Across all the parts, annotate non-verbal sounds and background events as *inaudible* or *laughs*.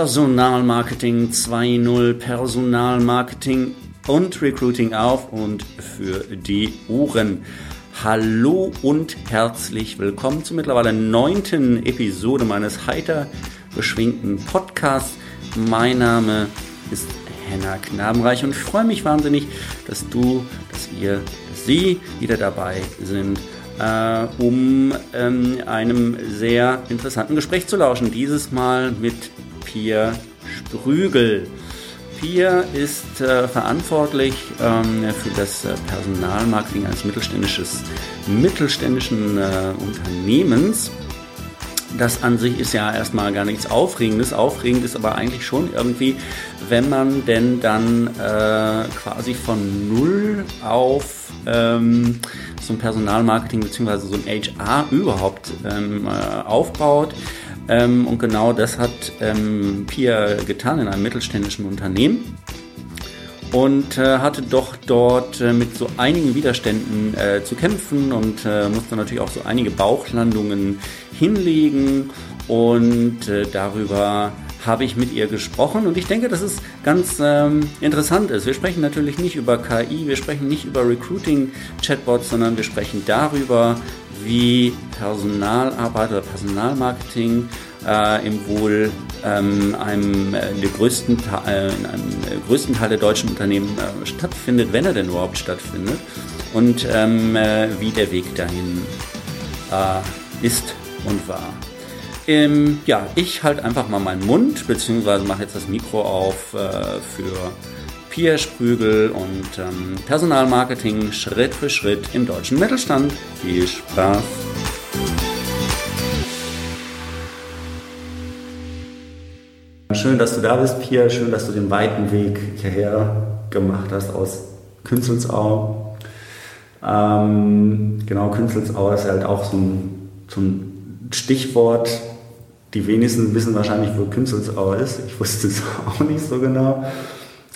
Personalmarketing 2.0, Personalmarketing und Recruiting auf und für die Ohren. Hallo und herzlich willkommen zur mittlerweile neunten Episode meines heiter beschwingten Podcasts. Mein Name ist Henna Knabenreich und ich freue mich wahnsinnig, dass du, dass ihr, dass Sie wieder dabei sind äh, um ähm, einem sehr interessanten Gespräch zu lauschen. Dieses Mal mit Pia Sprügel. Pia ist äh, verantwortlich ähm, für das äh, Personalmarketing eines mittelständisches, mittelständischen äh, Unternehmens. Das an sich ist ja erstmal gar nichts Aufregendes. Aufregend ist aber eigentlich schon irgendwie, wenn man denn dann äh, quasi von null auf ähm, so ein Personalmarketing bzw. so ein HR überhaupt ähm, äh, aufbaut. Ähm, und genau das hat ähm, Pia getan in einem mittelständischen Unternehmen und äh, hatte doch dort äh, mit so einigen Widerständen äh, zu kämpfen und äh, musste natürlich auch so einige Bauchlandungen hinlegen und äh, darüber habe ich mit ihr gesprochen und ich denke, dass es ganz ähm, interessant ist. Wir sprechen natürlich nicht über KI, wir sprechen nicht über Recruiting-Chatbots, sondern wir sprechen darüber, wie Personalarbeit oder Personalmarketing äh, im wohl ähm, einem, äh, der größten, äh, in einem äh, größten Teil der deutschen Unternehmen äh, stattfindet, wenn er denn überhaupt stattfindet, und ähm, äh, wie der Weg dahin ist und war. Ähm, ja, ich halte einfach mal meinen Mund, beziehungsweise mache jetzt das Mikro auf für Pia Sprügel und ähm, Personalmarketing Schritt für Schritt im deutschen Mittelstand. Viel Spaß! Schön, dass du da bist, Pia. Schön, dass du den weiten Weg hierher gemacht hast aus Künzelsau. Ähm, genau, Künzelsau ist halt auch so ein, so ein Stichwort, die wenigsten wissen wahrscheinlich, wo Künzelsau ist. Ich wusste es *laughs* auch nicht so genau.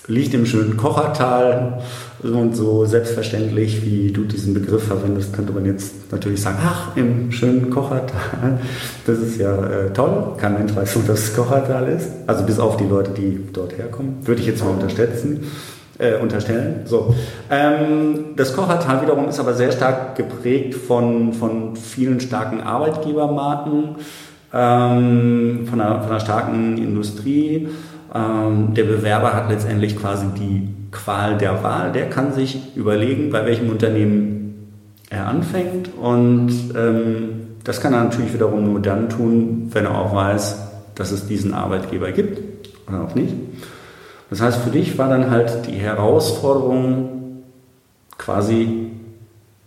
Liegt im schönen Kochertal und so selbstverständlich, wie du diesen Begriff verwendest, könnte man jetzt natürlich sagen, ach, im schönen Kochertal. Das ist ja äh, toll. Kein Mensch weiß, wo das Kochertal ist. Also bis auf die Leute, die dort herkommen. Würde ich jetzt mal unterstützen. Äh, unterstellen. So. Ähm, das Kochertal wiederum ist aber sehr stark geprägt von, von vielen starken Arbeitgebermarken ähm, von, einer, von einer starken Industrie. Ähm, der Bewerber hat letztendlich quasi die Qual der Wahl. Der kann sich überlegen, bei welchem Unternehmen er anfängt. Und ähm, das kann er natürlich wiederum nur dann tun, wenn er auch weiß, dass es diesen Arbeitgeber gibt oder auch nicht. Das heißt, für dich war dann halt die Herausforderung, quasi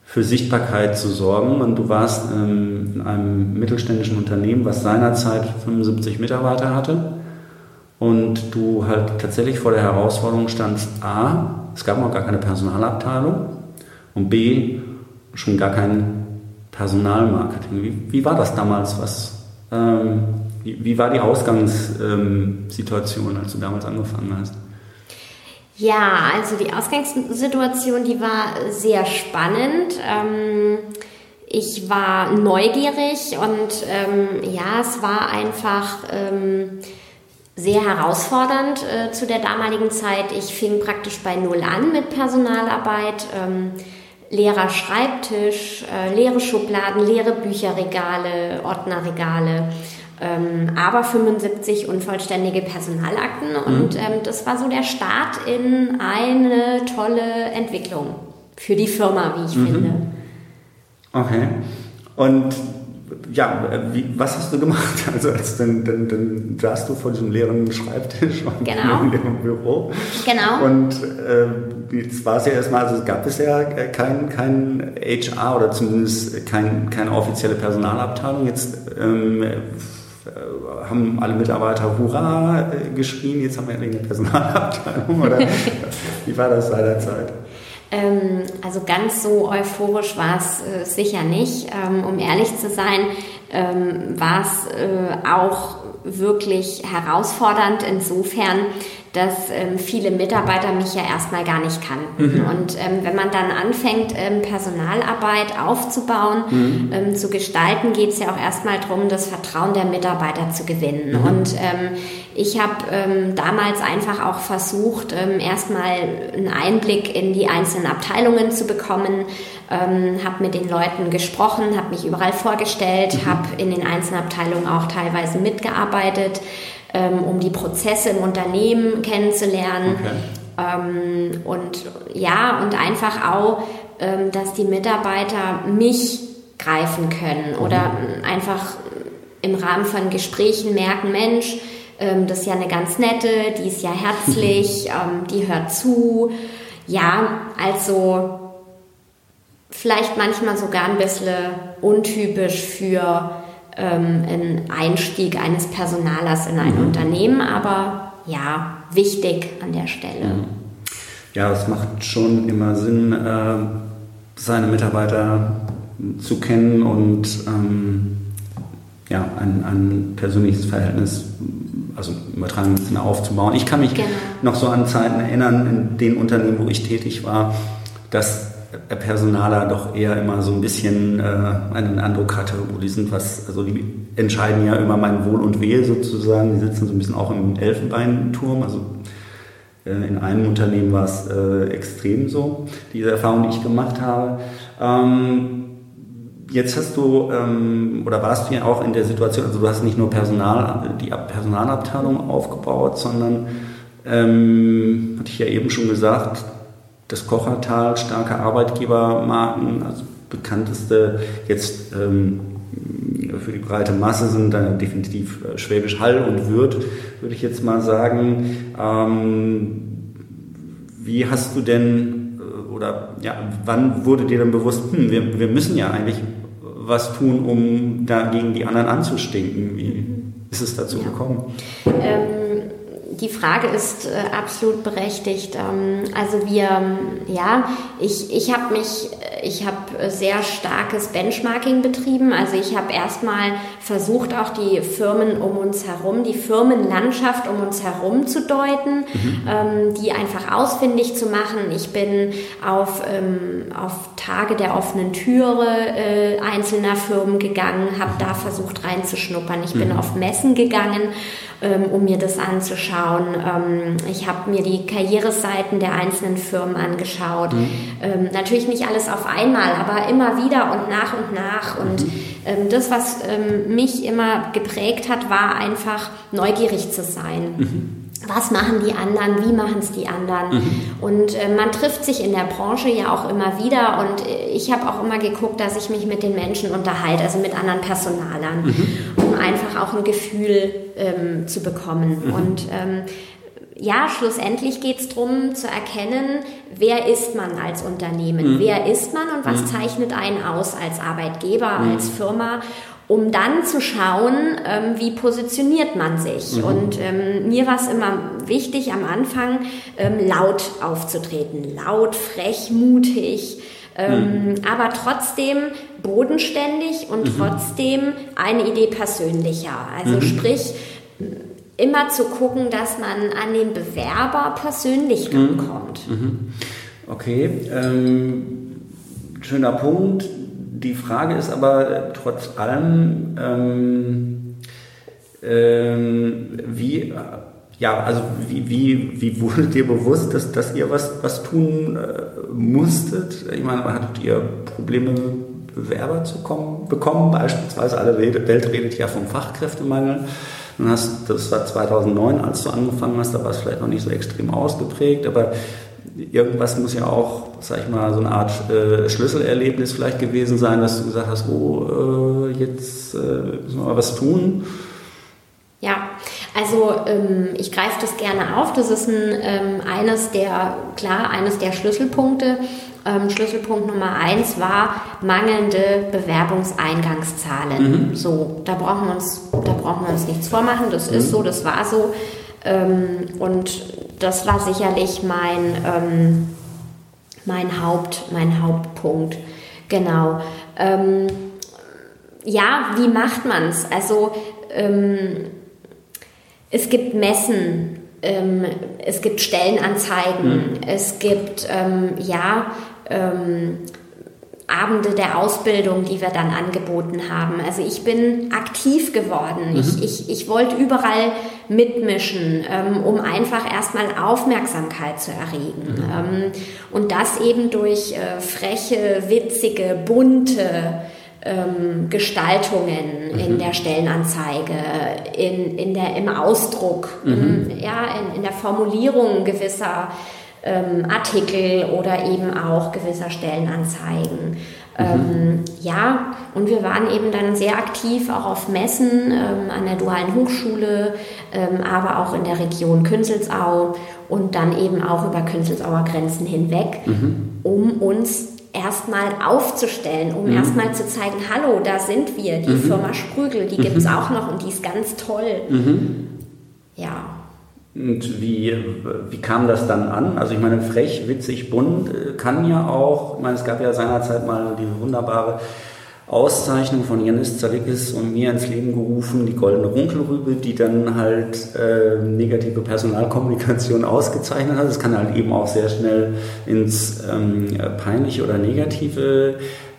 für Sichtbarkeit zu sorgen. Und du warst ähm, in einem mittelständischen Unternehmen, was seinerzeit 75 Mitarbeiter hatte. Und du halt tatsächlich vor der Herausforderung standst, a, es gab noch gar keine Personalabteilung und b, schon gar kein Personalmarketing. Wie, wie war das damals? Was, ähm, wie, wie, war die Ausgangssituation, als du damals angefangen hast? Ja, also die Ausgangssituation, die war sehr spannend. Ähm, ich war neugierig und ähm, ja, es war einfach ähm, sehr herausfordernd äh, zu der damaligen Zeit. Ich fing praktisch bei Null an mit Personalarbeit. Ähm, leerer Schreibtisch, äh, leere Schubladen, leere Bücherregale, Ordnerregale ähm, aber 75 unvollständige Personalakten. Mhm. Und ähm, das war so der Start in eine tolle Entwicklung für die Firma, wie ich mhm. finde. Okay. Und ja, wie, was hast du gemacht? *laughs* Also als dann, dann, dann saßt du vor diesem leeren Schreibtisch und genau. *laughs* im leeren Büro. Genau. Und äh, jetzt war es ja erstmal, also es gab bisher kein, kein HR oder zumindest kein, keine offizielle Personalabteilung. Jetzt ähm, äh, haben alle Mitarbeiter Hurra äh, geschrien, jetzt haben wir endlich eine Personalabteilung oder *laughs* wie war das seinerzeit? Ähm, also ganz so euphorisch war es äh, sicher nicht. Ähm, um ehrlich zu sein, ähm, war es äh, auch wirklich herausfordernd insofern, dass ähm, viele Mitarbeiter mich ja erstmal gar nicht kannten. Mhm. Und ähm, wenn man dann anfängt, ähm, Personalarbeit aufzubauen, mhm. Ähm, zu gestalten, geht es ja auch erstmal darum, das Vertrauen der Mitarbeiter zu gewinnen. Mhm. Und ähm, ich habe ähm, damals einfach auch versucht, erstmal einen Einblick in die einzelnen Abteilungen zu bekommen, habe mit den Leuten gesprochen, habe mich überall vorgestellt, mhm. habe in den einzelnen Abteilungen auch teilweise mitgearbeitet, ähm, um die Prozesse im Unternehmen kennenzulernen. Okay. Ähm, und ja, und einfach auch, ähm, dass die Mitarbeiter mich greifen können mhm. oder einfach im Rahmen von Gesprächen merken, Mensch, ähm, das ist ja eine ganz nette, die ist ja herzlich, *laughs* ähm, die hört zu. Ja, also vielleicht manchmal sogar ein bisschen untypisch für ähm, einen Einstieg eines Personalers in ein mhm. Unternehmen, aber ja, wichtig an der Stelle. Mhm. Ja, es macht schon immer Sinn, äh, seine Mitarbeiter zu kennen und ähm, ja, ein, ein persönliches Verhältnis, also im übertragenen Sinne aufzubauen. Ich kann mich genau. noch so an Zeiten erinnern, in den Unternehmen, wo ich tätig war, dass Personaler doch eher immer so ein bisschen äh, einen Eindruck hatte, wo die sind was, also die entscheiden ja immer mein Wohl und Wehe sozusagen, die sitzen so ein bisschen auch im Elfenbeinturm, also äh, in einem Unternehmen war es äh, extrem so, diese Erfahrung, die ich gemacht habe. Ähm, jetzt hast du, ähm, oder warst du ja auch in der Situation, also du hast nicht nur Personal, die Personalabteilung aufgebaut, sondern, ähm, hatte ich ja eben schon gesagt, das Kochertal, starke Arbeitgebermarken, also bekannteste jetzt ähm, für die breite Masse sind dann definitiv äh, Schwäbisch Hall und Würth, würde ich jetzt mal sagen. Ähm, wie hast du denn, äh, oder ja, wann wurde dir denn bewusst, hm, wir, wir müssen ja eigentlich was tun, um dagegen die anderen anzustinken? Wie ist es dazu ja. gekommen? Ähm die Frage ist äh, absolut berechtigt. Ähm, also wir, ja, ich, ich habe mich, ich habe sehr starkes Benchmarking betrieben. Also ich habe erstmal versucht, auch die Firmen um uns herum, die Firmenlandschaft um uns herum zu deuten, mhm. ähm, die einfach ausfindig zu machen. Ich bin auf, ähm, auf Tage der offenen Türe äh, einzelner Firmen gegangen, habe da versucht reinzuschnuppern. Ich bin mhm. auf Messen gegangen ähm, um mir das anzuschauen. Ähm, ich habe mir die Karriereseiten der einzelnen Firmen angeschaut. Mhm. Ähm, natürlich nicht alles auf einmal, aber immer wieder und nach und nach. Und ähm, das, was ähm, mich immer geprägt hat, war einfach neugierig zu sein. Mhm was machen die anderen, wie machen es die anderen. Mhm. Und äh, man trifft sich in der Branche ja auch immer wieder und äh, ich habe auch immer geguckt, dass ich mich mit den Menschen unterhalte, also mit anderen Personalern, mhm. um einfach auch ein Gefühl ähm, zu bekommen. Mhm. Und ähm, ja, schlussendlich geht es darum zu erkennen, wer ist man als Unternehmen, mhm. wer ist man und was mhm. zeichnet einen aus als Arbeitgeber, mhm. als Firma um dann zu schauen, ähm, wie positioniert man sich. Mhm. Und ähm, mir war es immer wichtig, am Anfang ähm, laut aufzutreten, laut, frech, mutig. Ähm, mhm. aber trotzdem bodenständig und mhm. trotzdem eine Idee persönlicher. Also mhm. sprich, immer zu gucken, dass man an den Bewerber persönlich mhm. rankommt. Mhm. Okay, ähm, schöner Punkt die Frage ist aber äh, trotz allem, ähm, ähm, wie, äh, ja, also wie, wie, wie wurde dir bewusst, dass, dass ihr was, was tun äh, musstet? Ich meine, hattet ihr Probleme, Bewerber zu kommen, bekommen? Beispielsweise alle Welt, redet ja vom Fachkräftemangel. Dann hast, das war 2009, als du angefangen hast, da war es vielleicht noch nicht so extrem ausgeprägt, aber irgendwas muss ja auch, sag ich mal, so eine Art äh, Schlüsselerlebnis vielleicht gewesen sein, dass du gesagt hast, oh, äh, jetzt äh, müssen wir mal was tun. Ja, also ähm, ich greife das gerne auf. Das ist ein, ähm, eines der, klar, eines der Schlüsselpunkte. Ähm, Schlüsselpunkt Nummer eins war mangelnde Bewerbungseingangszahlen. Mhm. So, da brauchen wir uns, da brauchen wir uns nichts vormachen. Das mhm. ist so, das war so. Ähm, und das war sicherlich mein, ähm, mein, Haupt, mein Hauptpunkt. Genau. Ähm, ja, wie macht man es? Also ähm, es gibt Messen, ähm, es gibt Stellenanzeigen, mhm. es gibt ähm, ja ähm, Abende der Ausbildung, die wir dann angeboten haben. Also ich bin aktiv geworden. Mhm. Ich, ich, ich wollte überall mitmischen, ähm, um einfach erstmal Aufmerksamkeit zu erregen. Mhm. Ähm, und das eben durch äh, freche, witzige, bunte ähm, Gestaltungen mhm. in der Stellenanzeige, in, in der, im Ausdruck, mhm. in, ja, in, in der Formulierung gewisser ähm, Artikel oder eben auch gewisser Stellenanzeigen. Mhm. Ähm, ja, und wir waren eben dann sehr aktiv auch auf Messen ähm, an der Dualen Hochschule, ähm, aber auch in der Region Künzelsau und dann eben auch über Künzelsauer Grenzen hinweg, mhm. um uns erstmal aufzustellen, um mhm. erstmal zu zeigen, hallo, da sind wir, die mhm. Firma Sprügel, die gibt es mhm. auch noch und die ist ganz toll. Mhm. Ja. Und wie, wie kam das dann an? Also ich meine, frech, witzig, bunt äh, kann ja auch, ich meine, es gab ja seinerzeit mal diese wunderbare Auszeichnung von Janis Zalikis und mir ins Leben gerufen, die Goldene Runkelrübe, die dann halt äh, negative Personalkommunikation ausgezeichnet hat. Es kann halt eben auch sehr schnell ins ähm, Peinliche oder Negative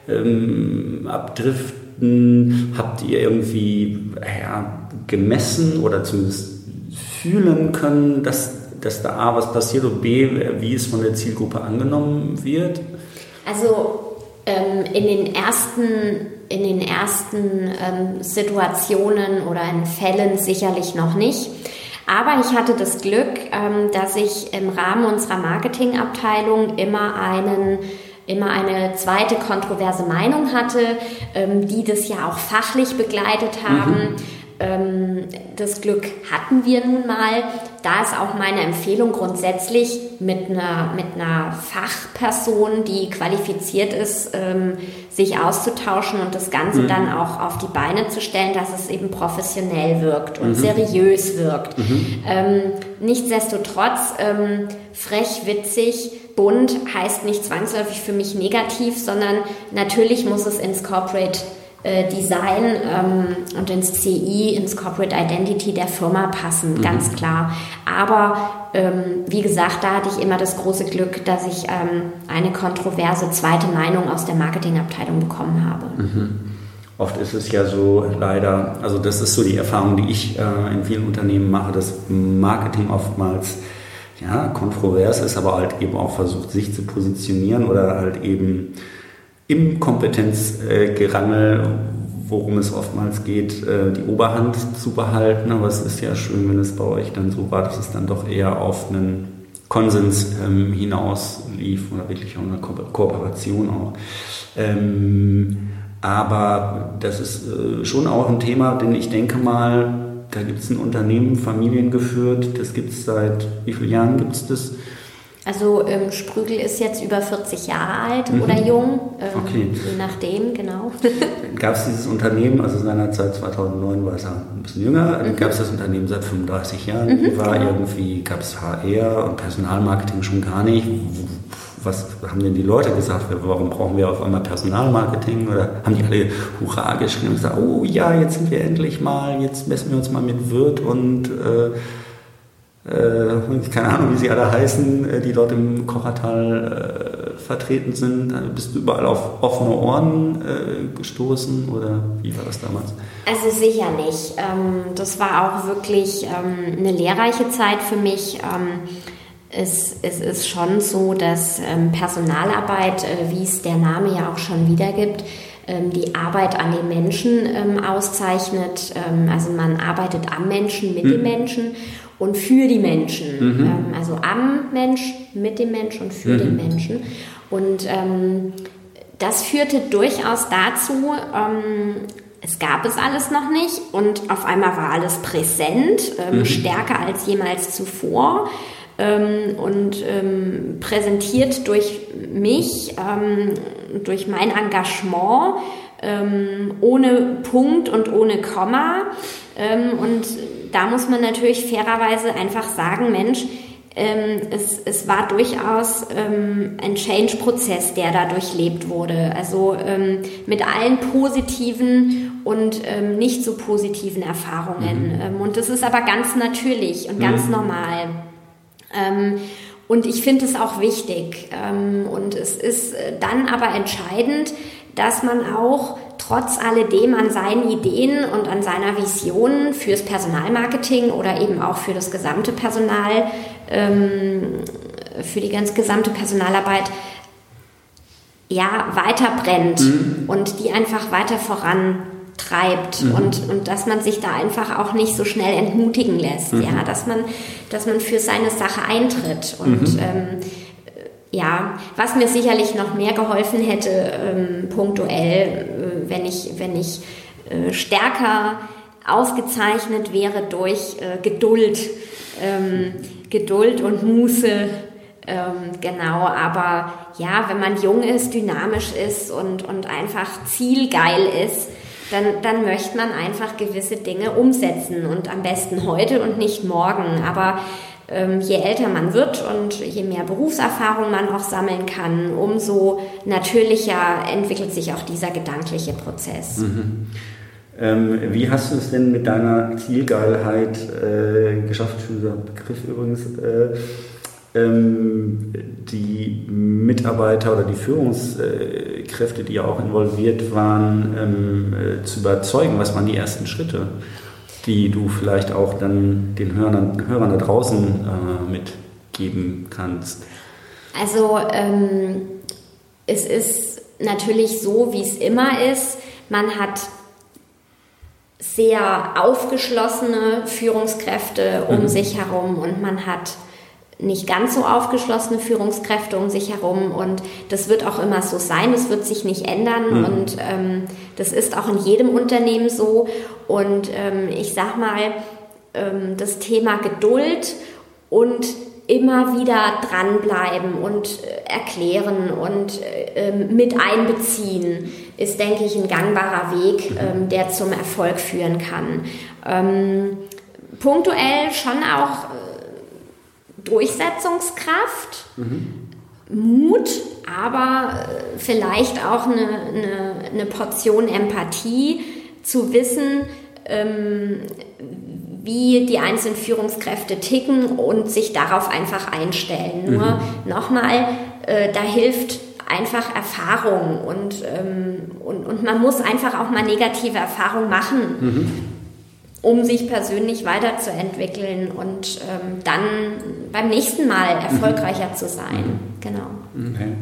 ähm, abdriften. Habt ihr irgendwie ja, gemessen oder zumindest fühlen können, dass, dass da A, was passiert und B, wie es von der Zielgruppe angenommen wird? Also ähm, in den ersten, in den ersten ähm, Situationen oder in Fällen sicherlich noch nicht. Aber ich hatte das Glück, ähm, dass ich im Rahmen unserer Marketingabteilung immer einen immer eine zweite kontroverse Meinung hatte, ähm, die das ja auch fachlich begleitet haben. Mhm ähm, das Glück hatten wir nun mal. Da ist auch meine Empfehlung grundsätzlich mit einer, mit einer Fachperson, die qualifiziert ist, ähm, sich auszutauschen und das Ganze mhm. dann auch auf die Beine zu stellen, dass es eben professionell wirkt und mhm. seriös wirkt. Mhm. Ähm, nichtsdestotrotz, ähm, frech, witzig, bunt heißt nicht zwangsläufig für mich negativ, sondern natürlich muss es ins Corporate Design ähm, und ins CI, ins Corporate Identity der Firma passen, mhm. ganz klar. Aber ähm, wie gesagt, da hatte ich immer das große Glück, dass ich ähm, eine kontroverse zweite Meinung aus der Marketingabteilung bekommen habe. Mhm. Oft ist es ja so, leider, also das ist so die Erfahrung, die ich äh, in vielen Unternehmen mache, dass Marketing oftmals ja, kontrovers ist, aber halt eben auch versucht, sich zu positionieren oder halt eben im Kompetenzgerangel, worum es oftmals geht, äh, die Oberhand zu behalten. Aber es ist ja schön, wenn es bei euch dann so war, dass es dann doch eher auf einen Konsens ähm, hinaus lief oder wirklich auch eine Ko Kooperation auch. Ähm, aber das ist äh, schon auch ein Thema, denn ich denke mal, da gibt es ein Unternehmen, familiengeführt, das gibt es seit wie vielen Jahren gibt es das? Also ähm, Sprügel ist jetzt über 40 Jahre alt mhm. oder jung, ähm, okay. je nachdem, genau. *laughs* Gab es dieses Unternehmen, also seinerzeit 2009 war es ja ein bisschen jünger, mhm. gab es das Unternehmen seit 35 Jahren, mhm, war genau. irgendwie, gab es HR und Personalmarketing schon gar nicht. Was haben denn die Leute gesagt? Warum brauchen wir auf einmal Personalmarketing? Oder haben die alle Hurra geschrieben und gesagt, oh ja, jetzt sind wir endlich mal, jetzt messen wir uns mal mit Wirt und äh, äh, keine Ahnung, wie sie alle heißen, äh, die dort im Kochertal äh, vertreten sind. Äh, bist du überall auf offene Ohren äh, gestoßen oder wie war das damals? Also sicher nicht. Ähm, das war auch wirklich ähm, eine lehrreiche Zeit für mich. Ähm, es, es, ist schon so, dass ähm, Personalarbeit, äh, wie es der Name ja auch schon wiedergibt, ähm, die Arbeit an den Menschen ähm, auszeichnet. also man arbeitet am Menschen, mit mhm. den Menschen und für die Menschen. Mhm. Ähm, also am Mensch, mit dem Mensch und für mhm. den Menschen. Und ähm, das führte durchaus dazu, ähm, es gab es alles noch nicht und auf einmal war alles präsent, ähm, mhm. stärker als jemals zuvor. Ähm, und ähm, präsentiert durch mich, durch mein Engagement, ohne Punkt und ohne Komma. und da muss man natürlich fairerweise einfach sagen, Mensch, ähm, es, es war durchaus ähm, ein Change-Prozess, der da durchlebt wurde. Also ähm, mit allen positiven und ähm, nicht so positiven Erfahrungen. Mhm. Ähm, und das ist aber ganz natürlich und ganz mhm. normal. Ähm, und ich finde es auch wichtig. Und es ist äh, dann aber entscheidend, dass man auch trotz alledem an seinen Ideen und an seiner Vision fürs Personalmarketing oder eben auch für das gesamte Personal, ähm, für die ganz gesamte Personalarbeit ja weiter brennt mhm. und die einfach weiter vorantreibt mhm. und, und dass man sich da einfach auch nicht so schnell entmutigen lässt, mhm. ja, dass man, dass man für seine Sache eintritt und mhm. ähm, ja, was mir sicherlich noch mehr geholfen hätte, ähm, punktuell, äh, wenn ich, wenn ich äh, stärker ausgezeichnet wäre durch äh, Geduld, ähm, Geduld und Muße. Ähm, genau, aber ja, wenn man jung ist, dynamisch ist und, und einfach zielgeil ist, dann, dann möchte man einfach gewisse Dinge umsetzen und am besten heute und nicht morgen. Aber je älter man wird und je mehr Berufserfahrung man auch sammeln kann, umso natürlicher entwickelt sich auch dieser gedankliche Prozess. Mhm. Ähm, wie hast du es denn mit deiner Zielgeilheit äh, geschafft? Schöner Begriff übrigens. Äh, ähm, die Mitarbeiter oder die Führungskräfte, die ja auch involviert waren, ähm, äh, zu überzeugen? Was waren die ersten Schritte? Die du vielleicht auch dann den Hörern, Hörern da draußen äh, mitgeben kannst? Also ähm, es ist natürlich so, wie es immer ist. Man hat sehr aufgeschlossene Führungskräfte um mhm. sich herum und man hat nicht ganz so aufgeschlossene Führungskräfte um sich herum und das wird auch immer so sein, das wird sich nicht ändern mhm. und ähm, das ist auch in jedem Unternehmen so und ähm, ich sag mal, ähm, das Thema Geduld und immer wieder dranbleiben und äh, erklären und äh, mit einbeziehen, ist, denke ich, ein gangbarer Weg, mhm. ähm, der zum Erfolg führen kann. Ähm, punktuell schon auch Durchsetzungskraft, mhm. Mut, aber äh, vielleicht auch eine, eine, eine Portion Empathie, zu wissen, ähm, wie die einzelnen Führungskräfte ticken und sich darauf einfach einstellen. Nur mhm. nochmal, äh, da hilft einfach Erfahrung und, ähm, und, und man muss einfach auch mal negative Erfahrungen machen. Mhm um sich persönlich weiterzuentwickeln und ähm, dann beim nächsten Mal erfolgreicher mhm. zu sein. Mhm. Genau. Okay.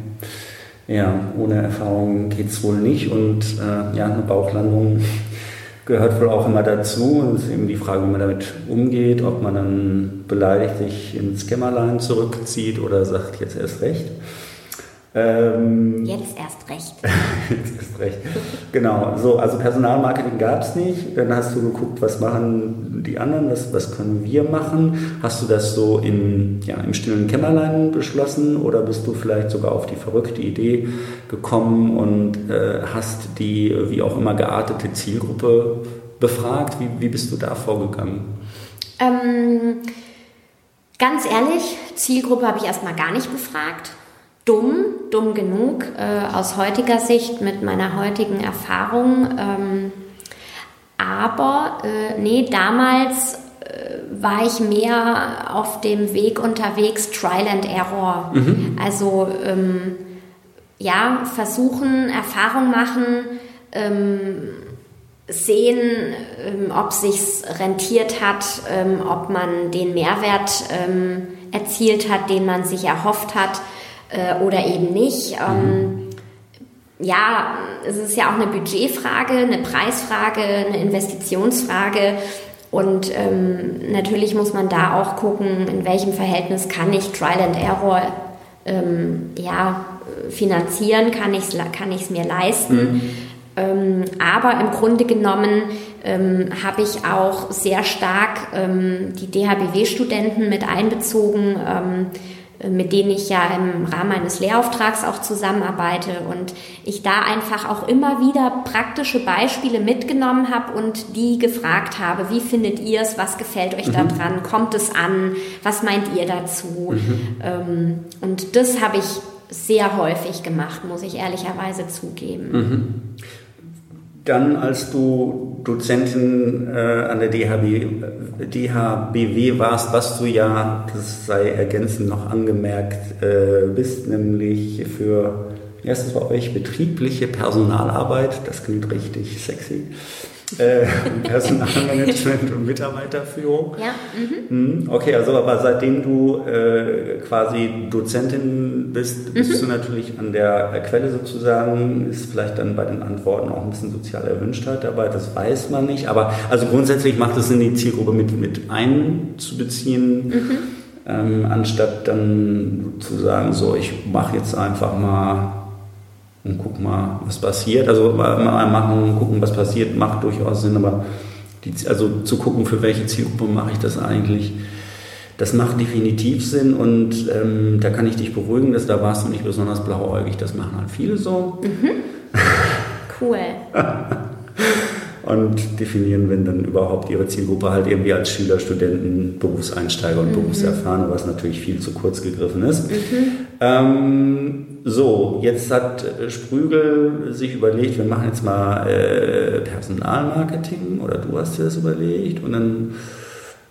Ja, ohne Erfahrung geht es wohl nicht und äh, ja, eine Bauchlandung *laughs* gehört wohl auch immer dazu. Und es ist eben die Frage, wie man damit umgeht, ob man dann beleidigt sich ins Kämmerlein zurückzieht oder sagt, jetzt erst recht. Ähm, Jetzt erst recht. *laughs* Jetzt erst recht. Genau. So, also Personalmarketing gab es nicht. Dann hast du geguckt, was machen die anderen, was, was können wir machen. Hast du das so in, ja, im stillen Kämmerlein beschlossen oder bist du vielleicht sogar auf die verrückte Idee gekommen und äh, hast die wie auch immer geartete Zielgruppe befragt? Wie, wie bist du da vorgegangen? Ähm, ganz ehrlich, Zielgruppe habe ich erstmal gar nicht befragt dumm, dumm genug äh, aus heutiger Sicht mit meiner heutigen Erfahrung. Ähm, aber äh, nee, damals äh, war ich mehr auf dem Weg unterwegs, Trial and Error. Mhm. Also ähm, ja, versuchen, Erfahrung machen, ähm, sehen, ähm, ob sich's rentiert hat, ähm, ob man den Mehrwert ähm, erzielt hat, den man sich erhofft hat äh, oder eben nicht. Ähm, ja, es ist ja auch eine Budgetfrage, eine Preisfrage, eine Investitionsfrage. Und ähm, natürlich muss man da auch gucken, in welchem Verhältnis kann ich Trial and Error ähm, ja, finanzieren, kann ich es kann mir leisten. Mhm. Ähm, aber im Grunde genommen ähm, habe ich auch sehr stark ähm, die DHBW-Studenten mit einbezogen ähm, äh, mit denen ich ja im Rahmen eines Lehrauftrags auch zusammenarbeite und ich da einfach auch immer wieder praktische Beispiele mitgenommen habe und die gefragt habe, wie findet ihr es, was gefällt euch mhm. da dran, kommt es an, was meint ihr dazu? Mhm. Ähm, und das habe ich sehr häufig gemacht, muss ich ehrlicherweise zugeben. Mhm. dann, als du Dozentin äh, an der DHB, DHBW warst, was du ja, das sei ergänzend noch angemerkt, äh, bist, nämlich für, das bei euch, betriebliche Personalarbeit, das klingt richtig sexy *laughs* äh, Personalmanagement und Mitarbeiterführung. Ja. Mhm. Okay, also aber seitdem du äh, quasi Dozentin bist, bist mhm. du natürlich an der Quelle sozusagen, ist vielleicht dann bei den Antworten auch ein bisschen soziale Erwünschtheit dabei, das weiß man nicht. Aber also grundsätzlich macht es Sinn, die Zielgruppe mit, mit einzubeziehen. Mhm. Ähm, anstatt dann zu sagen, so ich mache jetzt einfach mal und guck mal, was passiert. Also mal machen und gucken, was passiert, macht durchaus Sinn, aber die, also zu gucken, für welche Zielgruppe mache ich das eigentlich, das macht definitiv Sinn und ähm, da kann ich dich beruhigen, dass da warst du nicht besonders blauäugig, das machen halt viele so. Mhm. *laughs* Cool. *laughs* und definieren, wenn dann überhaupt ihre Zielgruppe halt irgendwie als Schüler, Studenten, Berufseinsteiger und mhm. Berufserfahrene, was natürlich viel zu kurz gegriffen ist. Mhm. Ähm, so, jetzt hat Sprügel sich überlegt, wir machen jetzt mal äh, Personalmarketing oder du hast dir das überlegt und dann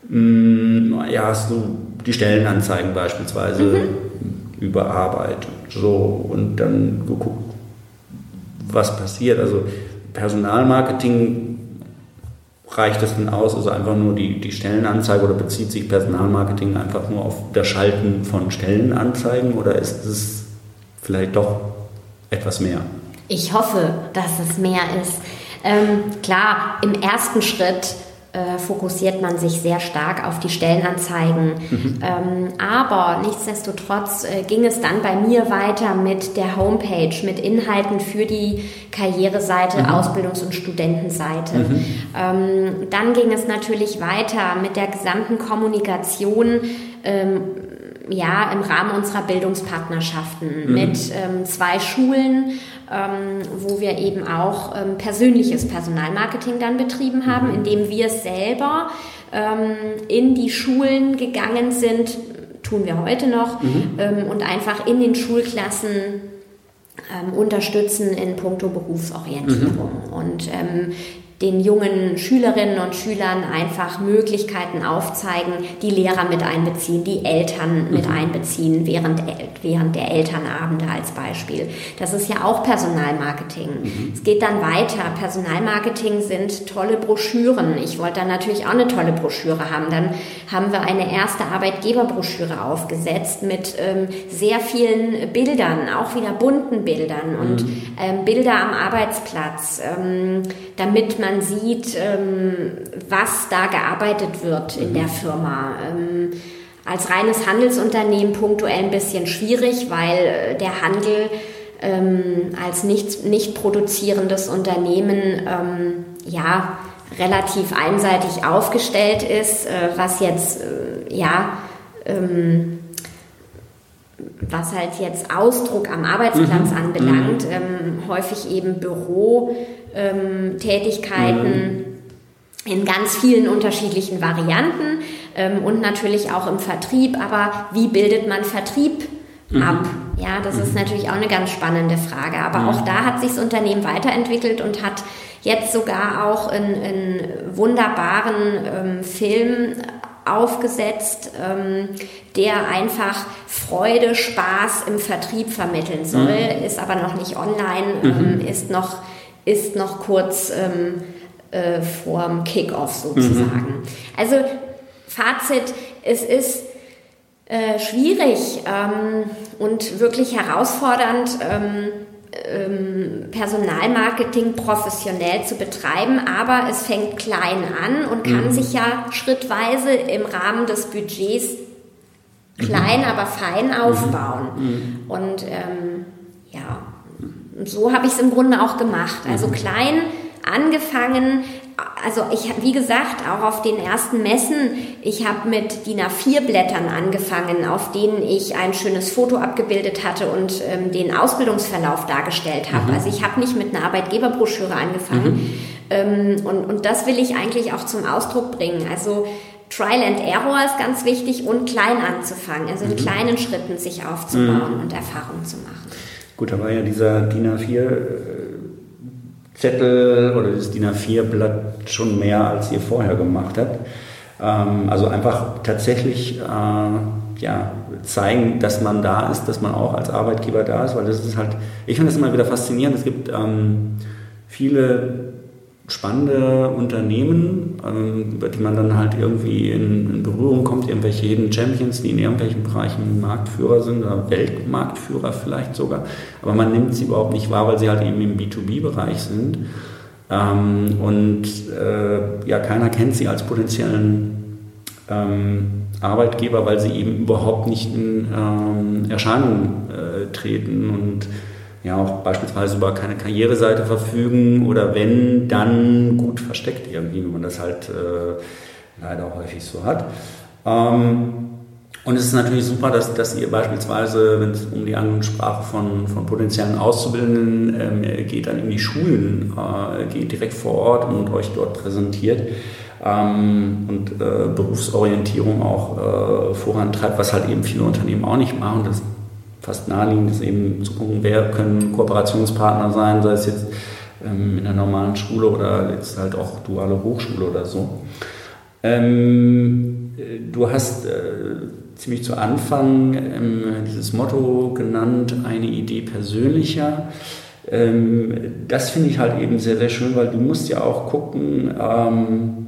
mh, mm, ja, hast du die Stellenanzeigen beispielsweise mhm. überarbeitet. So, und dann geguckt, was passiert. Also Personalmarketing reicht das denn aus? Also einfach nur die, die Stellenanzeige oder bezieht sich Personalmarketing einfach nur auf das Schalten von Stellenanzeigen oder ist es vielleicht doch etwas mehr? Ich hoffe, dass es mehr ist. Ähm, klar, im ersten Schritt äh, fokussiert man sich sehr stark auf die Stellenanzeigen. Mhm. Ähm, aber nichtsdestotrotz äh, ging es dann bei mir weiter mit der Homepage, mit Inhalten für die Karriereseite, mhm. Ausbildungs- und Studentenseite. Mhm. Ähm, dann ging es natürlich weiter mit der gesamten Kommunikation. Ähm, ja, im Rahmen unserer Bildungspartnerschaften mhm. mit ähm, zwei Schulen, ähm, wo wir eben auch ähm, persönliches Personalmarketing dann betrieben haben, mhm. indem wir selber ähm, in die Schulen gegangen sind, tun wir heute noch, mhm. Ähm, und einfach in den Schulklassen ähm, unterstützen in puncto Berufsorientierung. Mhm. Und den jungen Schülerinnen und Schülern einfach Möglichkeiten aufzeigen, die Lehrer mit einbeziehen, die Eltern mit mhm. einbeziehen während, während der Elternabende als Beispiel. Das ist ja auch Personalmarketing. Mhm. Es geht dann weiter. Personalmarketing sind tolle Broschüren. Ich wollte dann natürlich auch eine tolle Broschüre haben. Dann haben wir eine erste Arbeitgeberbroschüre aufgesetzt mit ähm, sehr vielen Bildern, auch wieder bunten Bildern und mhm. ähm, Bilder am Arbeitsplatz, ähm, damit man man sieht, ähm, was da gearbeitet wird in der mhm. Firma. Ähm, als reines Handelsunternehmen punktuell ein bisschen schwierig, weil äh, der Handel ähm, als nicht, nicht produzierendes Unternehmen ja relativ einseitig aufgestellt ist, äh, was jetzt äh, ja was halt jetzt Ausdruck am Arbeitsplatz mhm. anbelangt, mhm. ähm, häufig eben Bürotätigkeiten mhm. in ganz vielen unterschiedlichen Varianten ähm, und natürlich auch im Vertrieb. Aber wie bildet man Vertrieb mhm. ab? Ja, das ist mhm. natürlich auch eine ganz spannende Frage. Aber auch da hat sich das Unternehmen weiterentwickelt und hat jetzt sogar auch einen wunderbaren ähm, Film aufgesetzt, ähm, der einfach Freude, Spaß im Vertrieb vermitteln soll, mhm. ist aber noch nicht online, ähm, mhm. ist, noch, ist noch kurz ähm, äh, vorm Kickoff sozusagen. Mhm. Also Fazit, es ist äh, schwierig ähm, und wirklich herausfordernd, ähm, ähm, Personalmarketing professionell zu betreiben, aber es fängt klein an und kann mhm. sich ja schrittweise im Rahmen des Budgets klein, mhm. aber fein aufbauen. Mhm. mhm. Und ähm, ja, so habe ich es im Grunde auch gemacht. Also mhm. klein angefangen, also ich habe, wie gesagt, auch auf den ersten Messen, ich habe mit DIN A4-Blättern angefangen, auf denen ich ein schönes Foto abgebildet hatte und ähm, den Ausbildungsverlauf dargestellt habe. Mhm. Also ich habe nicht mit einer Arbeitgeberbroschüre angefangen. Mhm. Ähm, und, und das will ich eigentlich auch zum Ausdruck bringen. Also Trial and Error ist ganz wichtig und klein anzufangen, also in mhm. kleinen Schritten sich aufzubauen mhm. und Erfahrung zu machen. Gut, da war ja dieser DIN A4 Zettel oder das DIN A4-Blatt schon mehr, als ihr vorher gemacht habt. Ähm, also einfach tatsächlich äh, ja, zeigen, dass man da ist, dass man auch als Arbeitgeber da ist, weil das ist halt, ich finde das immer wieder faszinierend. Es gibt ähm, viele spannende Unternehmen, ähm, über die man dann halt irgendwie in, Berührung kommt, irgendwelche Hidden Champions, die in irgendwelchen Bereichen Marktführer sind oder Weltmarktführer vielleicht sogar, aber man nimmt sie überhaupt nicht wahr, weil sie halt eben im B2B-Bereich sind. Ähm, und äh, ja, keiner kennt sie als potenziellen ähm, Arbeitgeber, weil sie eben überhaupt nicht in ähm, Erscheinung äh, treten und ja auch beispielsweise über keine Karriereseite verfügen oder wenn, dann gut versteckt irgendwie, wie man das halt äh, leider häufig so hat. Ähm, und es ist natürlich super, dass, dass ihr beispielsweise, wenn es um die Ansprache von, von potenziellen Auszubildenden ähm, geht, dann in die Schulen äh, geht, direkt vor Ort und euch dort präsentiert ähm, und äh, Berufsorientierung auch äh, vorantreibt, was halt eben viele Unternehmen auch nicht machen. Das fast naheliegend ist eben zu gucken, wer können Kooperationspartner sein, sei es jetzt ähm, in der normalen Schule oder jetzt halt auch duale Hochschule oder so. Ähm, du hast äh, ziemlich zu Anfang ähm, dieses Motto genannt, eine Idee persönlicher. Ähm, das finde ich halt eben sehr, sehr schön, weil du musst ja auch gucken, ähm,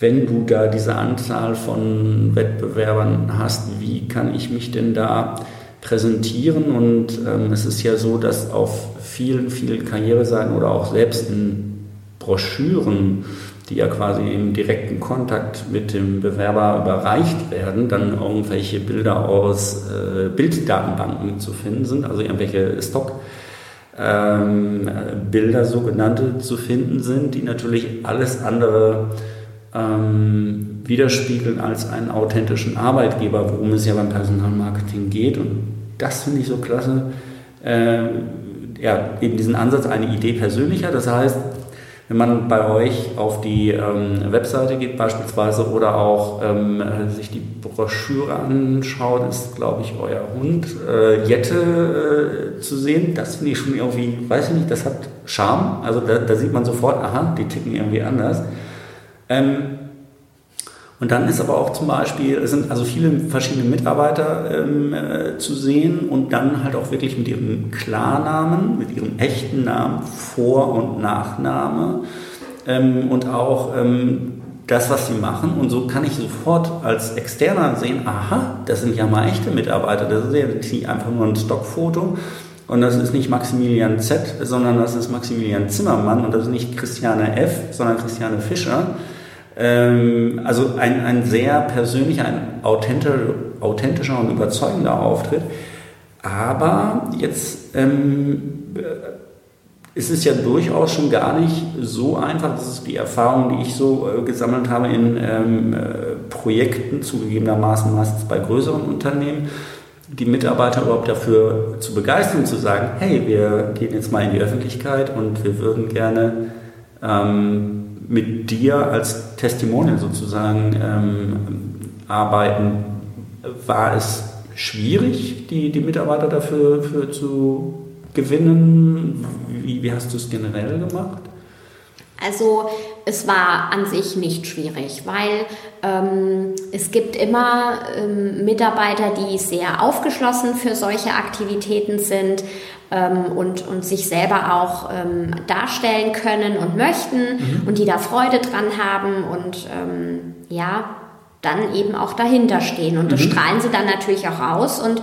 wenn du da diese Anzahl von Wettbewerbern hast, wie kann ich mich denn da präsentieren. Und ähm, es ist ja so, dass auf vielen, vielen Karriereseiten oder auch selbst in Broschüren, die ja quasi im direkten Kontakt mit dem Bewerber überreicht werden, dann irgendwelche Bilder aus äh, Bilddatenbanken zu finden sind, also irgendwelche Stock. Ähm, Bilder sogenannte zu finden sind, die natürlich alles andere ähm, widerspiegeln als einen authentischen Arbeitgeber, worum es ja beim Personalmarketing geht. Und das finde ich so klasse. Äh, ja, eben diesen Ansatz, eine Idee persönlicher. Das heißt, wenn man bei euch auf die ähm, Webseite geht beispielsweise oder auch ähm, sich die Broschüre anschaut, ist, glaube ich, euer Hund äh, Jette äh, zu sehen. Das finde ich schon irgendwie, weiß ich nicht, das hat Charme. Also da, da sieht man sofort, aha, die ticken irgendwie anders. Ähm, und dann ist aber auch zum Beispiel, es sind also viele verschiedene Mitarbeiter ähm, äh, zu sehen und dann halt auch wirklich mit ihrem Klarnamen, mit ihrem echten Namen, Vor- und Nachname ähm, und auch ähm, das, was sie machen. Und so kann ich sofort als Externer sehen, aha, das sind ja mal echte Mitarbeiter, das ist ja nicht einfach nur ein Stockfoto. Und das ist nicht Maximilian Z, sondern das ist Maximilian Zimmermann und das ist nicht Christiane F, sondern Christiane Fischer. Ähm, also ein, ein sehr persönlicher, ein authentischer und überzeugender Auftritt. Aber jetzt ähm, ist es ja durchaus schon gar nicht so einfach. Das ist die Erfahrung, die ich so äh, gesammelt habe in ähm, äh, Projekten, zugegebenermaßen meistens bei größeren Unternehmen, die Mitarbeiter überhaupt dafür zu begeistern, zu sagen, hey, wir gehen jetzt mal in die Öffentlichkeit und wir würden gerne ähm, mit dir als Testimonial sozusagen ähm, arbeiten, war es schwierig, die, die Mitarbeiter dafür für zu gewinnen? Wie, wie hast du es generell gemacht? Also es war an sich nicht schwierig, weil ähm, es gibt immer ähm, Mitarbeiter, die sehr aufgeschlossen für solche Aktivitäten sind ähm, und, und sich selber auch ähm, darstellen können und möchten mhm. und die da Freude dran haben und ähm, ja, dann eben auch dahinter stehen. Und mhm. das strahlen sie dann natürlich auch aus und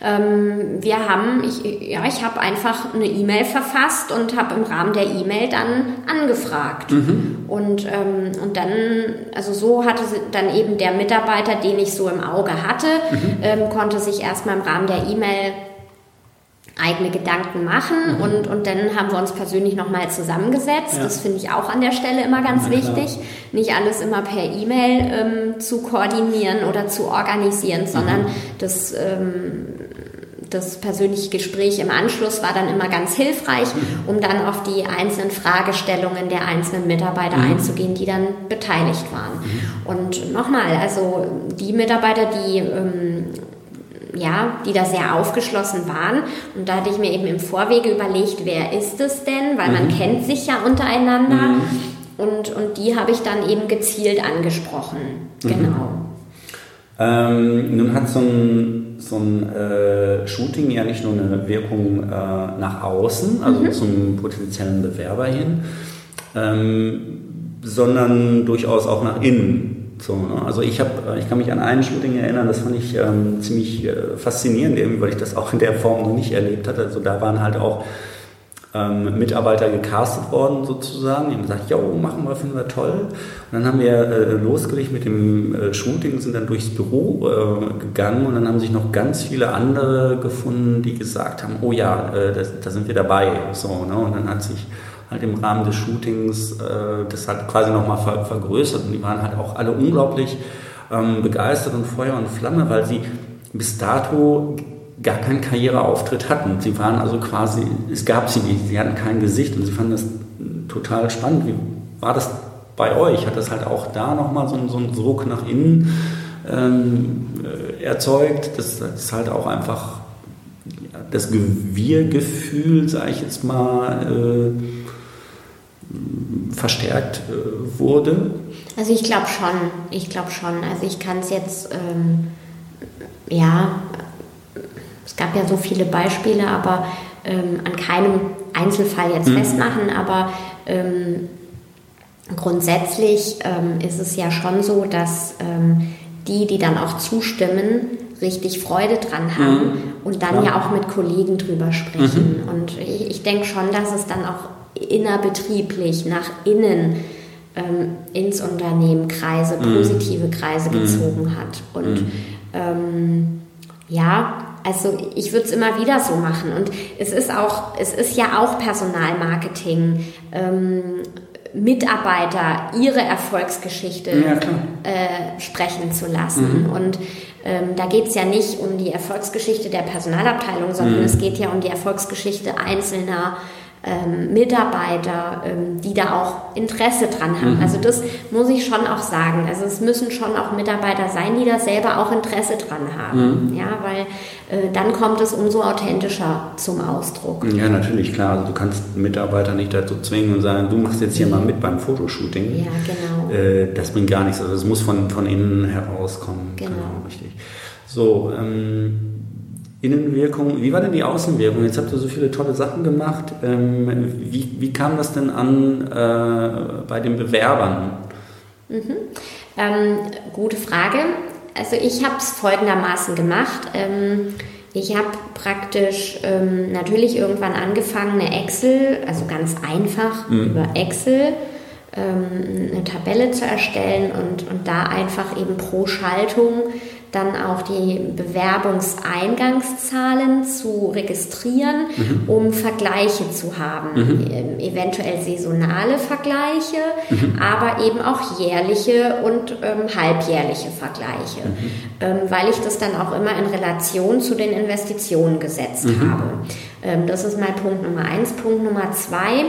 ähm, wir haben, ich, ja, ich habe einfach eine E-Mail verfasst und habe im Rahmen der E-Mail dann angefragt. Mhm. Und, ähm, und dann, also so hatte dann eben der Mitarbeiter, den ich so im Auge hatte, mhm. ähm, konnte sich erstmal im Rahmen der E-Mail eigene Gedanken machen mhm. und, und dann haben wir uns persönlich nochmal zusammengesetzt. Ja. Das finde ich auch an der Stelle immer ganz ja, wichtig. Nicht alles immer per E-Mail ähm, zu koordinieren oder zu organisieren, sondern mhm. das, ähm, das persönliche Gespräch im Anschluss war dann immer ganz hilfreich, um dann auf die einzelnen Fragestellungen der einzelnen Mitarbeiter mhm. einzugehen, die dann beteiligt waren. Mhm. Und nochmal, also die Mitarbeiter, die ähm, ja, die da sehr aufgeschlossen waren. Und da hatte ich mir eben im Vorwege überlegt, wer ist es denn? Weil man mhm. kennt sich ja untereinander. Mhm. Und, und die habe ich dann eben gezielt angesprochen. Mhm. Genau. Ähm, nun hat so ein, so ein äh, Shooting ja nicht nur eine Wirkung äh, nach außen, also mhm. zum potenziellen Bewerber hin, ähm, sondern durchaus auch nach innen. So, ne? Also ich habe, äh, ich kann mich an ein Shooting erinnern, das fand ich ähm, ziemlich äh, faszinierend, irgendwie, weil ich das auch in der Form noch nicht erlebt hatte. Also da waren halt auch ähm, Mitarbeiter gecastet worden sozusagen. Die haben gesagt, jo, machen wir, finden wir toll. Und dann haben wir äh, losgelegt mit dem äh, Shooting, sind dann durchs Büro äh, gegangen und dann haben sich noch ganz viele andere gefunden, die gesagt haben, oh ja, äh, da, sind wir dabei. So, ne? Und dann hat sich halt im Rahmen des Shootings äh, das halt quasi nochmal ver vergrößert und die waren halt auch alle unglaublich ähm, begeistert und Feuer und Flamme, weil sie bis dato gar keinen Karriereauftritt hatten. Sie waren also quasi, es gab sie nicht, sie hatten kein Gesicht und sie fanden das total spannend. Wie war das bei euch? Hat das halt auch da nochmal so, so einen Druck nach innen ähm, äh, erzeugt? Das, das halt auch einfach das Wir-Gefühl, sage ich jetzt mal, äh, verstärkt äh, wurde? Also ich glaube schon, ich glaube schon. Also ich kann es jetzt, ähm, ja, es gab ja so viele Beispiele, aber ähm, an keinem Einzelfall jetzt mhm. festmachen, aber ähm, grundsätzlich ähm, ist es ja schon so, dass ähm, die, die dann auch zustimmen, richtig Freude dran haben mhm. und dann ja. ja. auch mit Kollegen drüber sprechen. Mhm. Und ich, ich denke schon, dass es dann auch innerbetrieblich nach innen ähm, ins Unternehmen Kreise, mhm. positive Kreise mhm. gezogen hat. Und ähm, ja, also ich würde es immer wieder so machen. Und es ist auch, es ist ja auch Personalmarketing. Ähm, Mitarbeiter ihre Erfolgsgeschichte ja, äh, sprechen zu lassen. Mhm. Und ähm, da geht es ja nicht um die Erfolgsgeschichte der Personalabteilung, sondern mhm. es geht ja um die Erfolgsgeschichte einzelner ähm, Mitarbeiter, ähm, die da auch Interesse dran haben. Mhm. Also das muss ich schon auch sagen. Also es müssen schon auch Mitarbeiter sein, die da selber auch Interesse dran haben. Mhm. Ja, weil äh, dann kommt es umso authentischer zum Ausdruck. Ja, natürlich, klar. Also du kannst Mitarbeiter nicht dazu zwingen und sagen, du machst jetzt hier mal mit beim Fotoshooting. Ja, genau. Äh, das bringt gar nichts. Also es muss von, von innen herauskommen. Genau. genau richtig. So, ähm, Innenwirkung, wie war denn die Außenwirkung? Jetzt habt ihr so viele tolle Sachen gemacht. Ähm, wie, wie kam das denn an äh, bei den Bewerbern? Mhm. Ähm, gute Frage. Also ich habe es folgendermaßen gemacht. Ähm, ich habe praktisch ähm, natürlich irgendwann angefangen, eine Excel, also ganz einfach mhm. über Excel, ähm, eine Tabelle zu erstellen und, und da einfach eben pro Schaltung dann auch die Bewerbungseingangszahlen zu registrieren, mhm. um Vergleiche zu haben. Mhm. Ähm, eventuell saisonale Vergleiche, mhm. aber eben auch jährliche und ähm, halbjährliche Vergleiche, mhm. ähm, weil ich das dann auch immer in Relation zu den Investitionen gesetzt mhm. habe. Ähm, das ist mal Punkt Nummer eins. Punkt Nummer zwei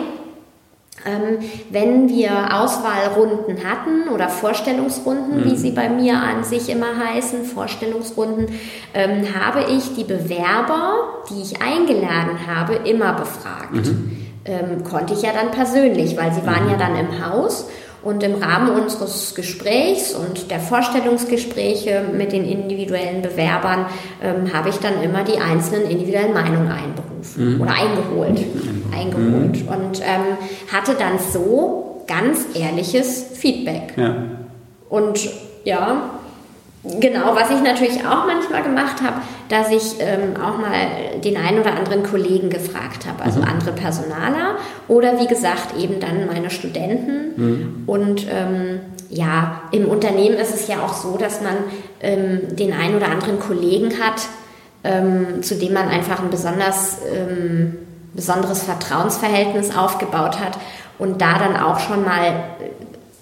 wenn wir Auswahlrunden hatten oder Vorstellungsrunden, mhm. wie sie bei mir an sich immer heißen, Vorstellungsrunden, ähm, habe ich die Bewerber, die ich eingeladen habe, immer befragt. Mhm. Ähm, konnte ich ja dann persönlich, weil sie waren ja mhm. dann im Haus und im Rahmen unseres Gesprächs und der Vorstellungsgespräche mit den individuellen Bewerbern ähm, habe ich dann immer die einzelnen individuellen Meinungen einberufen mhm. oder eingeholt. Mhm. eingeholt. Mhm. Und ähm, hatte dann so ganz ehrliches Feedback. Ja. Und ja, Genau, was ich natürlich auch manchmal gemacht habe, dass ich ähm, auch mal den einen oder anderen Kollegen gefragt habe, also mhm. andere Personaler oder wie gesagt eben dann meine Studenten. Mhm. Und ähm, ja, im Unternehmen ist es ja auch so, dass man ähm, den einen oder anderen Kollegen hat, ähm, zu dem man einfach ein besonders ähm, besonderes Vertrauensverhältnis aufgebaut hat und da dann auch schon mal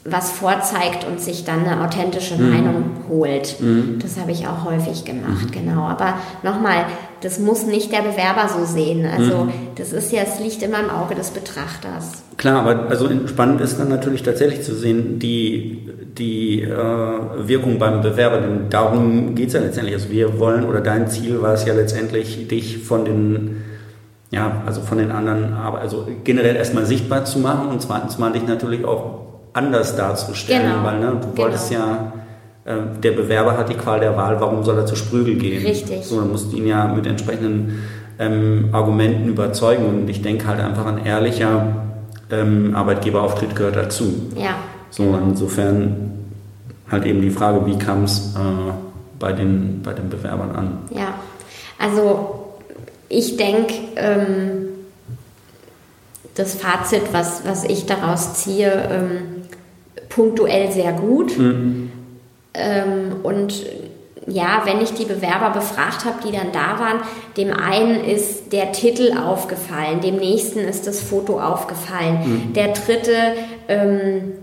was vorzeigt und sich dann eine authentische mhm. Meinung holt. Mhm. Das habe ich auch häufig gemacht, mhm. genau. Aber nochmal, das muss nicht der Bewerber so sehen. Also mhm. das ist ja, es liegt immer im Auge des Betrachters. Klar, aber also spannend ist dann natürlich tatsächlich zu sehen, die, die äh, Wirkung beim Bewerber, denn darum geht es ja letztendlich. Also wir wollen oder dein Ziel war es ja letztendlich, dich von den ja, also von den anderen, aber also generell erstmal sichtbar zu machen und zweitens mal dich natürlich auch anders darzustellen, genau. weil ne, du genau. wolltest ja äh, der Bewerber hat die Qual der Wahl, warum soll er zu Sprügel gehen? Richtig. So, dann musst du ihn ja mit entsprechenden ähm, Argumenten überzeugen und ich denke halt einfach ein ehrlicher ähm, Arbeitgeberauftritt gehört dazu. Ja. So, insofern halt eben die Frage, wie kam es äh, bei, den, bei den Bewerbern an? Ja, also ich denke, ähm, das Fazit, was, was ich daraus ziehe, ähm, punktuell sehr gut. Mhm. Ähm, und ja, wenn ich die Bewerber befragt habe, die dann da waren, dem einen ist der Titel aufgefallen, dem nächsten ist das Foto aufgefallen, mhm. der dritte, ähm,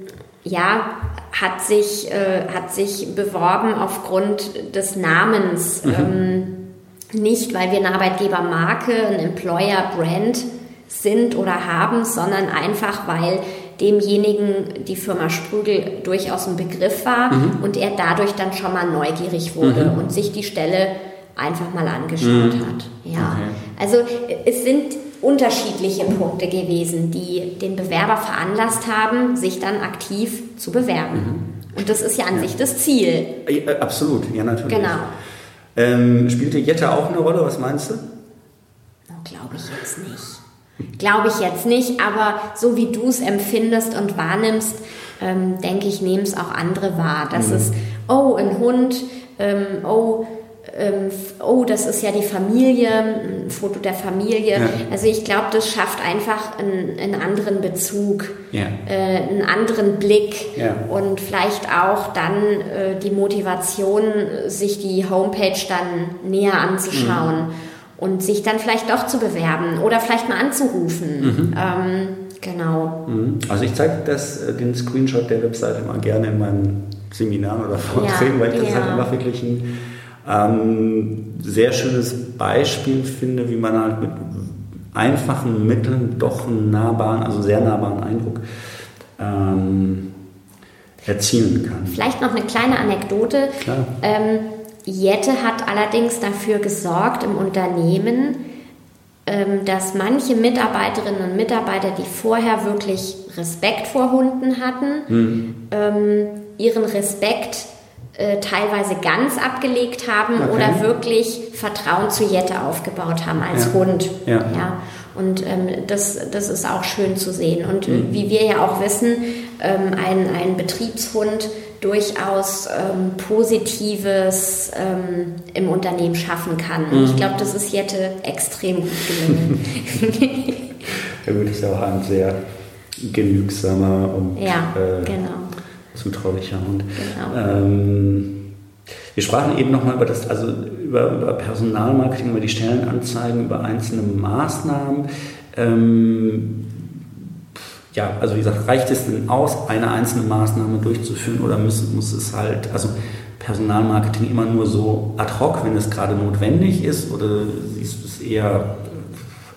ja, hat sich, äh, hat sich beworben aufgrund des Namens. Mhm. Ähm, nicht, weil wir eine Arbeitgebermarke, ein Employer-Brand sind oder haben, sondern einfach, weil demjenigen die Firma Sprügel durchaus ein Begriff war mhm. und er dadurch dann schon mal neugierig wurde mhm. und sich die Stelle einfach mal angeschaut mhm. hat. Ja. Okay. Also es sind unterschiedliche Punkte gewesen, die den Bewerber veranlasst haben, sich dann aktiv zu bewerben. Mhm. Und das ist ja an ja. sich das Ziel. Äh, absolut, ja natürlich. Genau. Ähm, spielte Jette auch eine Rolle? Was meinst du? Glaube ich jetzt nicht. Glaube ich jetzt nicht, aber so wie du es empfindest und wahrnimmst, ähm, denke ich, nehmen es auch andere wahr. Dass mhm. es, oh, ein Hund, ähm, oh, ähm, oh, das ist ja die Familie, ein Foto der Familie. Ja. Also ich glaube, das schafft einfach einen, einen anderen Bezug, ja. äh, einen anderen Blick ja. und vielleicht auch dann äh, die Motivation, sich die Homepage dann näher anzuschauen mhm. Und sich dann vielleicht doch zu bewerben oder vielleicht mal anzurufen. Mhm. Ähm, genau. Mhm. Also ich zeige das, äh, den Screenshot der Webseite mal gerne in meinen Seminaren oder Vorträgen, weil ich das halt einfach wirklich ein ähm, sehr schönes Beispiel finde, wie man halt mit einfachen Mitteln doch einen nahbaren, also sehr nahbaren Eindruck ähm, erzielen kann. Vielleicht noch eine kleine Anekdote. Klar. Ähm, Jette hat allerdings dafür gesorgt im Unternehmen, ähm, dass manche Mitarbeiterinnen und Mitarbeiter, die vorher wirklich Respekt vor Hunden hatten, mhm. ihren Respekt äh, teilweise ganz abgelegt haben okay. oder wirklich Vertrauen zu Jette aufgebaut haben als ja. Hund. Ja. ja. Und ähm, das, das ist auch schön zu sehen. Und mhm. wie wir ja auch wissen, ähm, ein, ein Betriebshund durchaus ähm, Positives ähm, im Unternehmen schaffen kann. Mhm. ich glaube, das ist Jette extrem gut gelungen. ja gut, ist ja auch ein sehr genügsamer und ja, äh, genau zutraulicher Hund. Genau. Wir sprachen eben nochmal über das, also über, über, Personalmarketing, über die Stellenanzeigen, über einzelne Maßnahmen. Ähm, ja, also wie gesagt, reicht es denn aus, eine einzelne Maßnahme durchzuführen oder muss, muss es halt, also Personalmarketing immer nur so ad hoc, wenn es gerade notwendig ist, oder siehst du es eher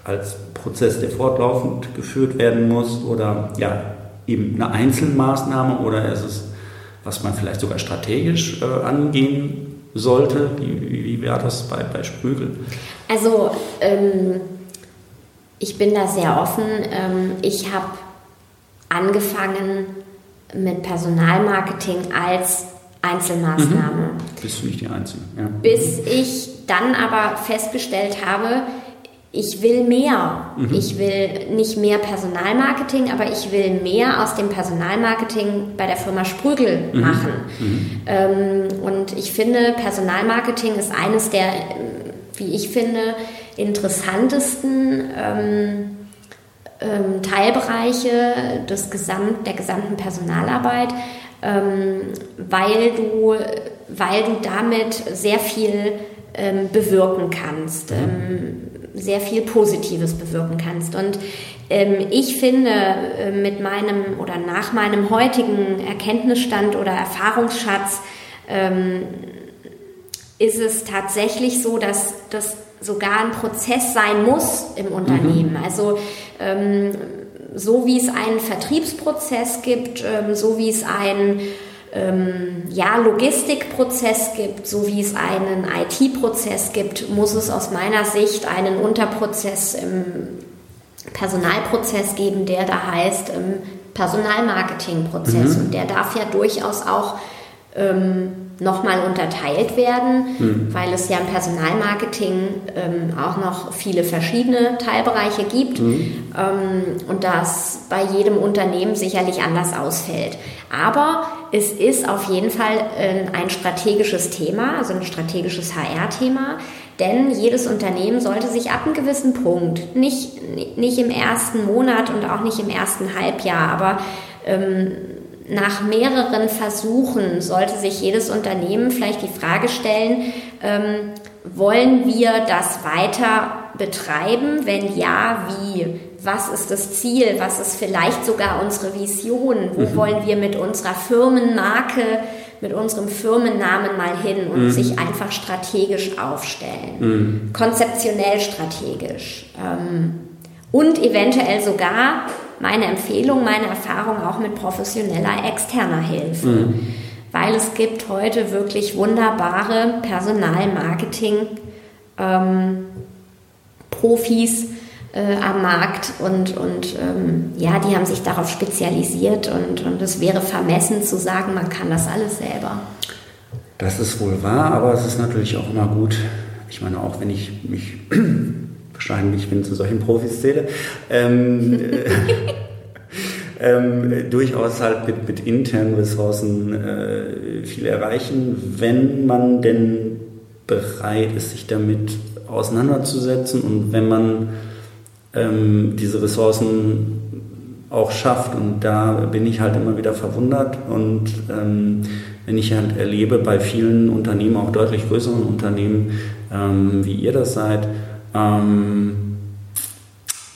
als Prozess, der fortlaufend geführt werden muss, oder ja, eben eine Einzelmaßnahme oder ist es, was man vielleicht sogar strategisch äh, angehen sollte? Wie, wie, wäre das bei, bei Sprügel? Also ähm, ich bin da sehr offen. Ähm, ich habe angefangen mit Personalmarketing als Einzelmaßnahme. Mhm. Bist du nicht die Einzige? Ja. Bis ich dann aber festgestellt habe, ich will mehr. Mhm. Ich will nicht mehr Personalmarketing, aber ich will mehr aus dem Personalmarketing bei der Firma Sprügel mhm. machen. Mhm. Ähm, und ich finde, Personalmarketing ist eines der, wie ich finde, interessantesten ähm, ähm, Teilbereiche des Gesamt, der gesamten Personalarbeit, ähm, weil, du, weil du damit sehr viel ähm, bewirken kannst. Mhm. Sehr viel Positives bewirken kannst. Und ähm, ich finde, äh, mit meinem oder nach meinem heutigen Erkenntnisstand oder Erfahrungsschatz ähm, ist es tatsächlich so, dass das sogar ein Prozess sein muss im Unternehmen. Mhm. Also ähm, so wie es einen Vertriebsprozess gibt, ähm, so wie es einen ähm, ja, Logistikprozess gibt, so wie es einen IT-Prozess gibt, muss es aus meiner Sicht einen Unterprozess im Personalprozess geben, der da heißt ähm, Personalmarketingprozess. Mhm. Und der darf ja durchaus auch ähm, nochmal unterteilt werden, mhm. weil es ja im Personalmarketing ähm, auch noch viele verschiedene Teilbereiche gibt mhm. ähm, und das bei jedem Unternehmen sicherlich anders ausfällt. Aber es ist auf jeden Fall äh, ein strategisches Thema, also ein strategisches HR-Thema, denn jedes Unternehmen sollte sich ab einem gewissen Punkt, nicht, nicht im ersten Monat und auch nicht im ersten Halbjahr, aber ähm, nach mehreren Versuchen sollte sich jedes Unternehmen vielleicht die Frage stellen, ähm, wollen wir das weiter betreiben? Wenn ja, wie? Was ist das Ziel? Was ist vielleicht sogar unsere Vision? Wo mhm. wollen wir mit unserer Firmenmarke, mit unserem Firmennamen mal hin und mhm. sich einfach strategisch aufstellen? Mhm. Konzeptionell strategisch. Ähm, und eventuell sogar meine Empfehlung, meine Erfahrung auch mit professioneller externer Hilfe. Mhm. Weil es gibt heute wirklich wunderbare Personalmarketing ähm, Profis äh, am Markt und, und ähm, ja, die haben sich darauf spezialisiert und, und es wäre vermessen zu sagen, man kann das alles selber. Das ist wohl wahr, aber es ist natürlich auch immer gut. Ich meine, auch wenn ich mich wahrscheinlich bin zu solchen Profis zähle, ähm, *laughs* ähm, durchaus halt mit, mit internen Ressourcen äh, viel erreichen, wenn man denn bereit ist, sich damit auseinanderzusetzen und wenn man ähm, diese Ressourcen auch schafft. Und da bin ich halt immer wieder verwundert. Und ähm, wenn ich halt erlebe bei vielen Unternehmen, auch deutlich größeren Unternehmen, ähm, wie ihr das seid, ähm,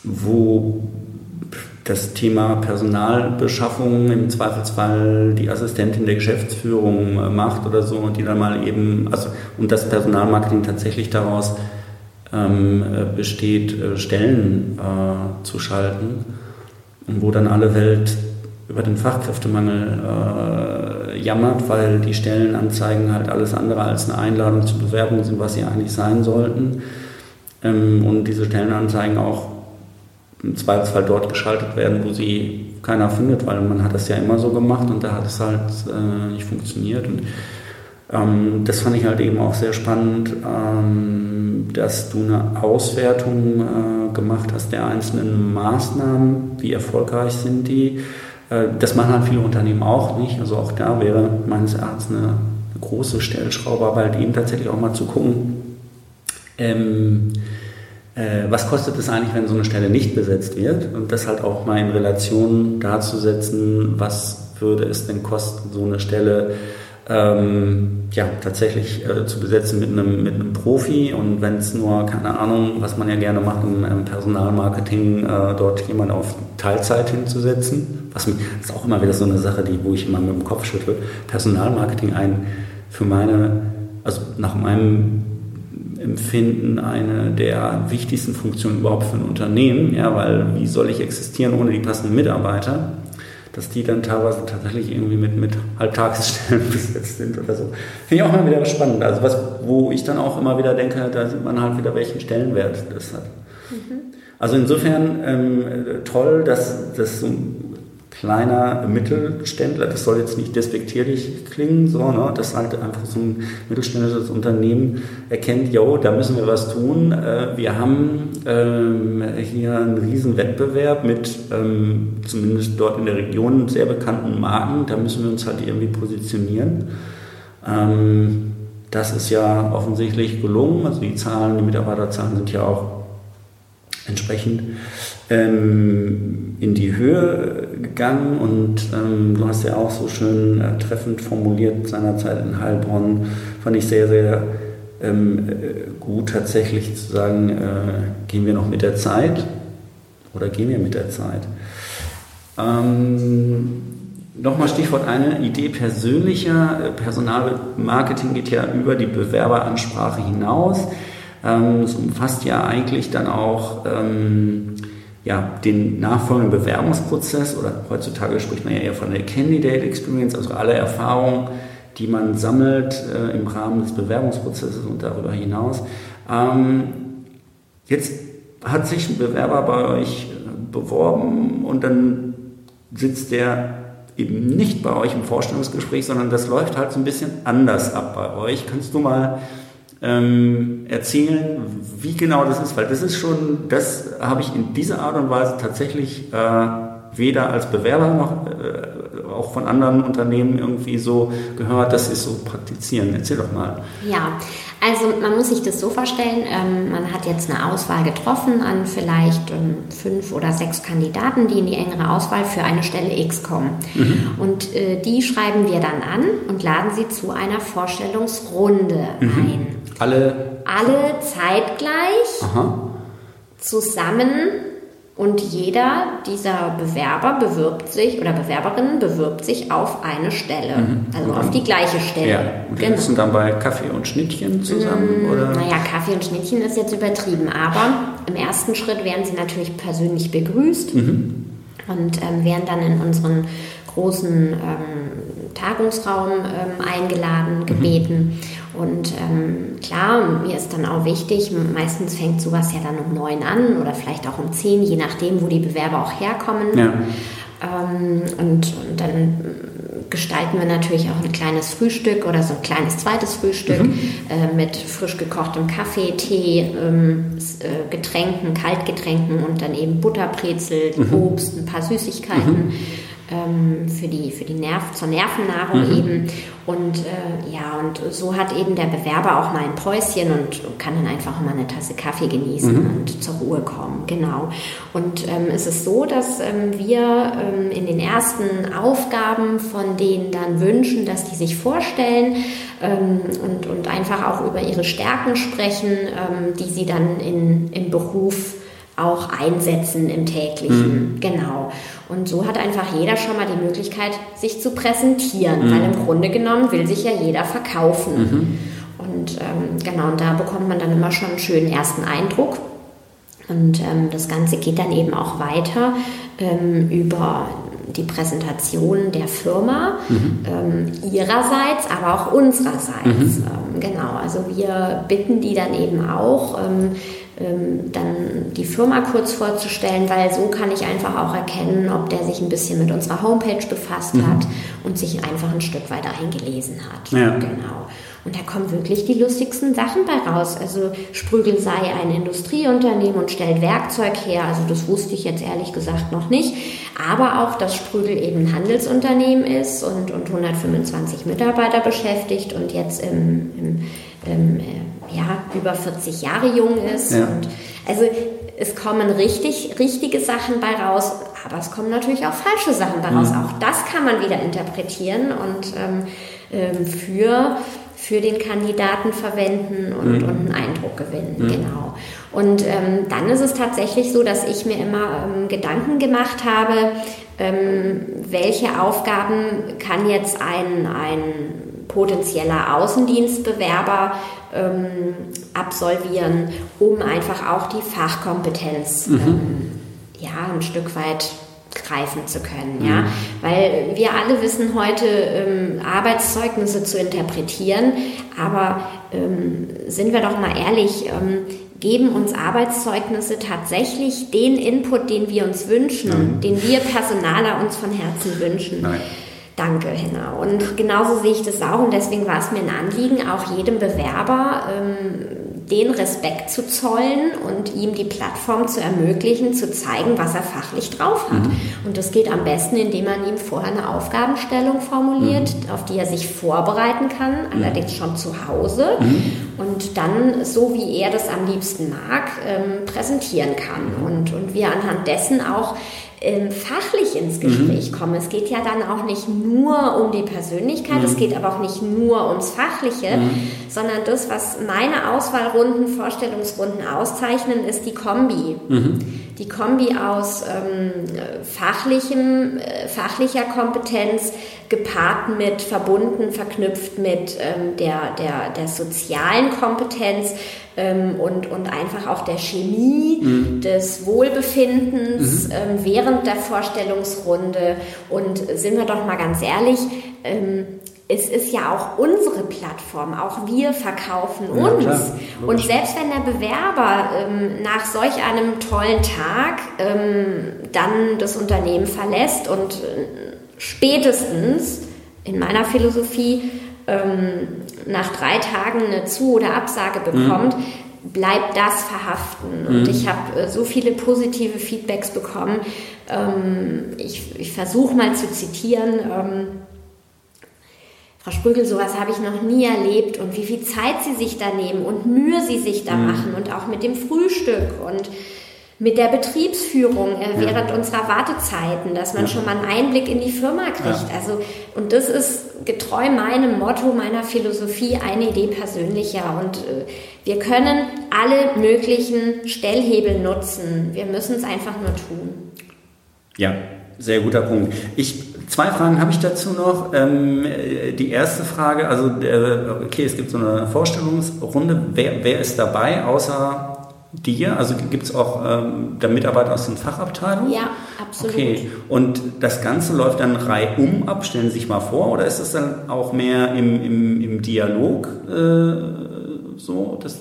wo das Thema Personalbeschaffung im Zweifelsfall die Assistentin der Geschäftsführung äh, macht oder so und die dann mal eben, also und das Personalmarketing tatsächlich daraus ähm, äh, besteht, äh, Stellen äh, zu schalten und wo dann alle Welt über den Fachkräftemangel äh, jammert, weil die Stellenanzeigen halt alles andere als eine Einladung zur Bewerbung sind, was sie eigentlich sein sollten ähm, und diese Stellenanzeigen auch im Zweifelsfall dort geschaltet werden, wo sie keiner findet, weil man hat das ja immer so gemacht und da hat es halt äh, nicht funktioniert. Und ähm, das fand ich halt eben auch sehr spannend, ähm, dass du eine Auswertung äh, gemacht hast der einzelnen Maßnahmen, wie erfolgreich sind die. Äh, das machen halt viele Unternehmen auch nicht. Also auch da wäre meines Erachtens eine, große Stellschraube, aber halt eben tatsächlich auch mal zu gucken, ähm, äh, was kostet es eigentlich, wenn so eine Stelle nicht besetzt wird? Und das halt auch mal in Relation dazu setzen, was würde es denn kosten, so eine Stelle ähm, ja, tatsächlich äh, zu besetzen mit einem, mit einem Profi? Und wenn es nur, keine Ahnung, was man ja gerne macht im, im Personalmarketing, äh, dort jemand auf Teilzeit hinzusetzen, was mich, das ist auch immer wieder so eine Sache, die, wo ich immer mit dem Kopf schüttle, Personalmarketing ein für meine, also nach meinem Empfinden eine der wichtigsten Funktionen überhaupt für ein Unternehmen, ja, weil wie soll ich existieren ohne die passenden Mitarbeiter? Dass die dann teilweise tatsächlich irgendwie mit, mit Halbtagsstellen *laughs* besetzt sind oder so. Finde ich auch immer wieder spannend. Also was, wo ich dann auch immer wieder denke, da sieht man halt wieder, welchen Stellenwert das hat. Mhm. Also insofern ähm, toll, dass das so kleiner Mittelständler, das soll jetzt nicht despektierlich klingen, so, ne, dass halt einfach so ein mittelständisches Unternehmen erkennt, jo, da müssen wir was tun. Äh, wir haben ähm, hier einen riesen Wettbewerb mit ähm, zumindest dort in der Region sehr bekannten Marken, da müssen wir uns halt irgendwie positionieren. Ähm, das ist ja offensichtlich gelungen, also die Zahlen, die Mitarbeiterzahlen sind ja auch entsprechend ähm, in die Höhe gegangen und ähm, du hast ja auch so schön äh, treffend formuliert seinerzeit in Heilbronn, fand ich sehr, sehr ähm, äh, gut tatsächlich zu sagen, äh, gehen wir noch mit der Zeit oder gehen wir mit der Zeit. Ähm, Nochmal Stichwort eine Idee persönlicher. Äh, Personalmarketing geht ja über die Bewerberansprache hinaus. Ähm, es umfasst ja eigentlich dann auch ähm, ja, den nachfolgenden Bewerbungsprozess oder heutzutage spricht man ja eher von der Candidate Experience, also alle Erfahrungen, die man sammelt äh, im Rahmen des Bewerbungsprozesses und darüber hinaus. Ähm, jetzt hat sich ein Bewerber bei euch äh, beworben und dann sitzt der eben nicht bei euch im Vorstellungsgespräch, sondern das läuft halt so ein bisschen anders ab bei euch. Kannst du mal ähm, erzählen, wie genau das ist? Weil das ist schon, das habe ich in dieser Art und Weise tatsächlich äh, weder als Bewerber noch äh, auch von anderen Unternehmen irgendwie so gehört, dass sie es so praktizieren. Erzähl doch mal. Ja, also man muss sich das so vorstellen, ähm, man hat jetzt eine Auswahl getroffen an vielleicht ähm, fünf oder sechs Kandidaten, die in die engere Auswahl für eine Stelle X kommen. Mhm. Und äh, die schreiben wir dann an und laden sie zu einer Vorstellungsrunde mhm. ein. Alle? Alle zeitgleich Aha. zusammen und jeder dieser Bewerber bewirbt sich oder Bewerberin bewirbt sich auf eine Stelle, mhm. also auf die gleiche Stelle. Ja. Und die genau. sitzen dann bei Kaffee und Schnittchen zusammen? Mm, oder? Naja, Kaffee und Schnittchen ist jetzt übertrieben, aber im ersten Schritt werden sie natürlich persönlich begrüßt mhm. und ähm, werden dann in unseren großen ähm, Tagungsraum ähm, eingeladen, mhm. gebeten. Mhm. Und ähm, klar, mir ist dann auch wichtig, meistens fängt sowas ja dann um neun an oder vielleicht auch um zehn, je nachdem, wo die Bewerber auch herkommen. Ja. Ähm, und, und, dann gestalten wir natürlich auch ein kleines Frühstück oder so ein kleines zweites Frühstück mhm. äh, mit frisch gekochtem Kaffee, Tee, ähm, äh, Getränken, Kaltgetränken und dann eben Butterbrezel, mhm. Obst, ein paar Süßigkeiten. Mhm ähm, für die, für die Nerv, zur Nervennahrung mhm. eben. Und äh, ja, und so hat eben der Bewerber auch mal ein Päuschen und kann dann einfach mal eine Tasse Kaffee genießen mhm. und zur Ruhe kommen. Genau. Und ähm, es ist so, dass ähm, wir ähm, in den ersten Aufgaben von denen dann wünschen, dass die sich vorstellen ähm, und, und einfach auch über ihre Stärken sprechen, ähm, die sie dann in, im Beruf auch einsetzen im täglichen. Mhm. Genau. Und so hat einfach jeder schon mal die Möglichkeit, sich zu präsentieren, mhm. weil im Grunde genommen will sich ja jeder verkaufen. Mhm. Und ähm, genau, und da bekommt man dann immer schon einen schönen ersten Eindruck. Und ähm, das Ganze geht dann eben auch weiter ähm, über die Präsentation der Firma, mhm. ähm, ihrerseits, aber auch unsererseits. Mhm. Ähm, genau, also wir bitten die dann eben auch, ähm, dann die Firma kurz vorzustellen, weil so kann ich einfach auch erkennen, ob der sich ein bisschen mit unserer Homepage befasst mhm. hat und sich einfach ein Stück weit eingelesen hat. Ja. Genau. Und da kommen wirklich die lustigsten Sachen bei raus. Also Sprügel sei ein Industrieunternehmen und stellt Werkzeug her. Also das wusste ich jetzt ehrlich gesagt noch nicht. Aber auch, dass Sprügel eben ein Handelsunternehmen ist und, und 125 Mitarbeiter beschäftigt und jetzt im, im, im äh, ja, über 40 Jahre jung ist. Ja. Und also es kommen richtig, richtige Sachen bei raus, aber es kommen natürlich auch falsche Sachen bei raus. Mhm. Auch das kann man wieder interpretieren und ähm, ähm für für den Kandidaten verwenden und, mhm. und einen Eindruck gewinnen. Mhm. Genau. Und ähm, dann ist es tatsächlich so, dass ich mir immer ähm, Gedanken gemacht habe, ähm, welche Aufgaben kann jetzt ein, ein potenzieller Außendienstbewerber ähm, absolvieren, um einfach auch die Fachkompetenz mhm. Ähm, ja, ein Stück weit greifen zu können, mhm. ja, weil wir alle wissen heute ähm, Arbeitszeugnisse zu interpretieren, aber ähm, sind wir doch mal ehrlich, ähm, geben uns Arbeitszeugnisse tatsächlich den Input, den wir uns wünschen, Nein. den wir Personaler uns von Herzen wünschen. Nein. Danke, Henna. Und genauso sehe ich das auch und deswegen war es mir ein Anliegen, auch jedem Bewerber ähm, den Respekt zu zollen und ihm die Plattform zu ermöglichen, zu zeigen, was er fachlich drauf hat. Mhm. Und das geht am besten, indem man ihm vorher eine Aufgabenstellung formuliert, mhm. auf die er sich vorbereiten kann, mhm. allerdings schon zu Hause mhm. und dann, so wie er das am liebsten mag, ähm, präsentieren kann. Mhm. Und, und wir anhand dessen auch fachlich ins Gespräch mhm. kommen. Es geht ja dann auch nicht nur um die Persönlichkeit, mhm. es geht aber auch nicht nur ums Fachliche, mhm. sondern das, was meine Auswahl Auswahlrunden, Vorstellungsrunden auszeichnen, ist die Kombi. Die Kombi aus ähm, fachlichem, äh, fachlicher Kompetenz gepaart mit, verbunden, verknüpft mit ähm, der, der, der sozialen Kompetenz ähm, und, und einfach auch der Chemie, mhm. des Wohlbefindens mhm. ähm, während der Vorstellungsrunde. Und sind wir doch mal ganz ehrlich, ähm, es ist ja auch unsere Plattform, auch wir verkaufen uns. Ja, und selbst wenn der Bewerber ähm, nach solch einem tollen Tag ähm, dann das Unternehmen verlässt und äh, spätestens in meiner Philosophie ähm, nach drei Tagen eine Zu- oder Absage mhm. bekommt, mhm. bleibt das verhaften. Und mhm. ich habe äh, so viele positive Feedbacks bekommen. Ähm, ich, ich versuche mal zu zitieren ähm, Frau Sprügel, sowas habe ich noch nie erlebt und wie viel Zeit Sie sich da nehmen und Mühe Sie sich da mhm. machen und auch mit dem Frühstück und mit der Betriebsführung äh, während ja. unserer Wartezeiten, dass man ja. schon mal einen Einblick in die Firma kriegt. Ja. Also, und das ist getreu meinem Motto, meiner Philosophie, eine Idee persönlicher. Und äh, wir können alle möglichen Stellhebel nutzen. Wir müssen es einfach nur tun. Ja, sehr guter Punkt. Ich Zwei Fragen habe ich dazu noch. Ähm, die erste Frage, also äh, okay, es gibt so eine Vorstellungsrunde. Wer, wer ist dabei außer dir? Also gibt es auch ähm, der Mitarbeiter aus den Fachabteilungen? Ja, absolut. Okay, und das Ganze läuft dann reihum ab, stellen Sie sich mal vor, oder ist es dann auch mehr im, im, im Dialog äh, so? Das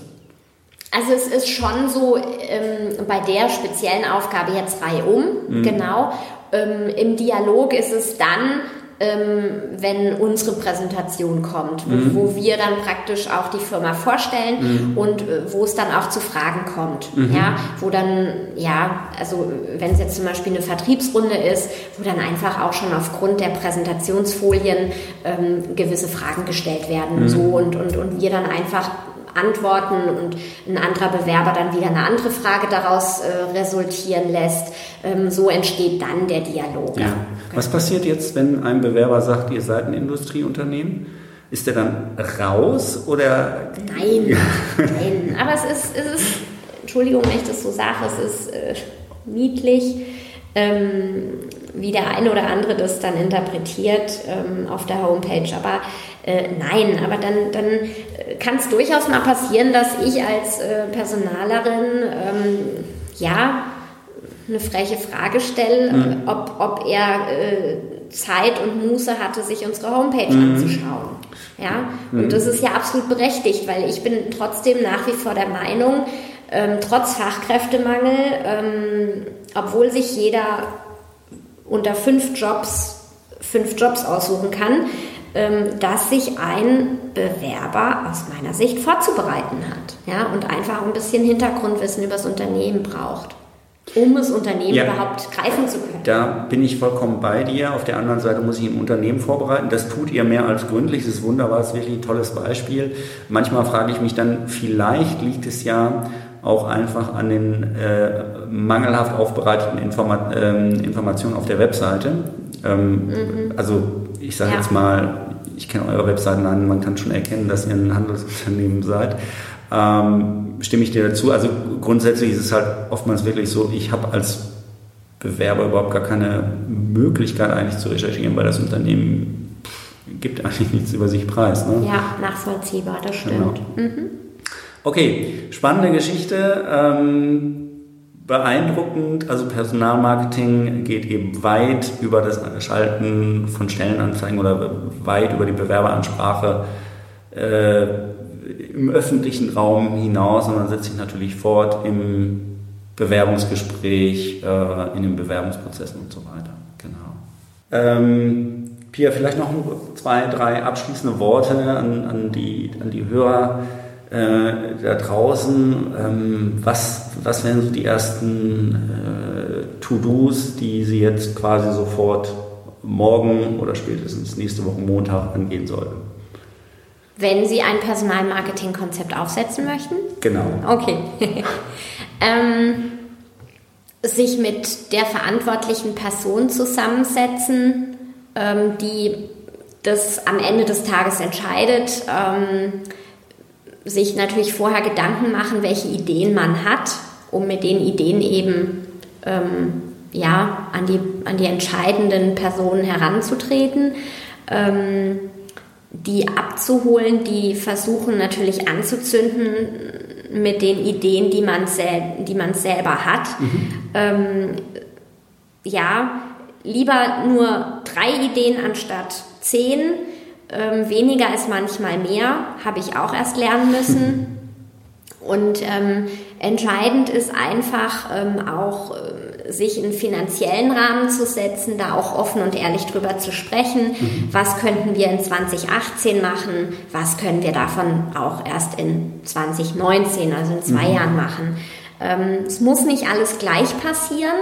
also es ist schon so ähm, bei der speziellen Aufgabe jetzt reihum, mhm. genau. Ähm, Im Dialog ist es dann, ähm, wenn unsere Präsentation kommt, mhm. wo, wir dann praktisch auch die Firma vorstellen mhm. und äh, wo es dann auch zu Fragen kommt. Mhm. Ja, wo dann, ja, also wenn es jetzt zum Beispiel eine Vertriebsrunde ist, wo dann einfach auch schon aufgrund der Präsentationsfolien ähm, gewisse Fragen gestellt werden. Mhm. So und, und, und wir dann einfach antworten und ein anderer Bewerber dann wieder eine andere Frage daraus äh, resultieren lässt. Ähm, so entsteht dann der Dialog. Ja. Was passiert jetzt, wenn ein Bewerber sagt, ihr seid ein Industrieunternehmen? Ist der dann raus oder? Nein, nein. Aber es ist, es ist, Entschuldigung, wenn ich das so sage, es ist äh, niedlich. Ähm, wie der eine oder andere das dann interpretiert ähm, auf der Homepage. Aber äh, nein, aber dann, dann kann es durchaus mal passieren, dass ich als äh, Personalerin ähm, ja eine freche Frage stelle, mhm. ob, ob er äh, Zeit und Muße hatte, sich unsere Homepage mhm. anzuschauen. Ja, mhm. und das ist ja absolut berechtigt, weil ich bin trotzdem nach wie vor der Meinung, ähm, trotz Fachkräftemangel, ähm, obwohl sich jeder unter fünf Jobs fünf Jobs aussuchen kann, dass sich ein Bewerber aus meiner Sicht vorzubereiten hat ja, und einfach ein bisschen Hintergrundwissen über das Unternehmen braucht, um das Unternehmen ja, überhaupt greifen zu können. Da bin ich vollkommen bei dir. Auf der anderen Seite muss ich im Unternehmen vorbereiten. Das tut ihr mehr als gründlich. Das ist wunderbar, das ist wirklich ein tolles Beispiel. Manchmal frage ich mich dann, vielleicht liegt es ja auch einfach an den äh, mangelhaft aufbereiteten Informa ähm, Informationen auf der Webseite. Ähm, mhm. Also ich sage ja. jetzt mal, ich kenne eure Webseiten an, man kann schon erkennen, dass ihr ein Handelsunternehmen seid. Ähm, stimme ich dir dazu? Also grundsätzlich ist es halt oftmals wirklich so, ich habe als Bewerber überhaupt gar keine Möglichkeit eigentlich zu recherchieren, weil das Unternehmen gibt eigentlich nichts über sich preis. Ne? Ja, nachvollziehbar, das stimmt. Genau. Mhm. Okay, spannende Geschichte. Ähm, beeindruckend. Also Personalmarketing geht eben weit über das Schalten von Stellenanzeigen oder weit über die Bewerberansprache äh, im öffentlichen Raum hinaus, sondern setzt sich natürlich fort im Bewerbungsgespräch, äh, in den Bewerbungsprozessen und so weiter. Genau. Ähm, Pia, vielleicht noch zwei, drei abschließende Worte an, an, die, an die Hörer äh, da draußen. Ähm, was, was wären so die ersten äh, To-Dos, die Sie jetzt quasi sofort morgen oder spätestens nächste Woche Montag angehen sollten? Wenn Sie ein Personalmarketing-Konzept aufsetzen möchten? Genau. Okay. *laughs* ähm, sich mit der verantwortlichen Person zusammensetzen, ähm, die das am Ende des Tages entscheidet. Ähm, sich natürlich vorher Gedanken machen, welche Ideen man hat, um mit den Ideen eben ähm, ja, an, die, an die entscheidenden Personen heranzutreten. Ähm, die abzuholen, die versuchen natürlich anzuzünden mit den Ideen, die man, sel die man selber hat. Mhm. Ähm, ja, lieber nur drei Ideen anstatt zehn. Ähm, weniger ist manchmal mehr, habe ich auch erst lernen müssen. Und ähm, entscheidend ist einfach ähm, auch äh, sich einen finanziellen Rahmen zu setzen, da auch offen und ehrlich drüber zu sprechen. Mhm. Was könnten wir in 2018 machen? Was können wir davon auch erst in 2019, also in zwei mhm. Jahren machen? Ähm, es muss nicht alles gleich passieren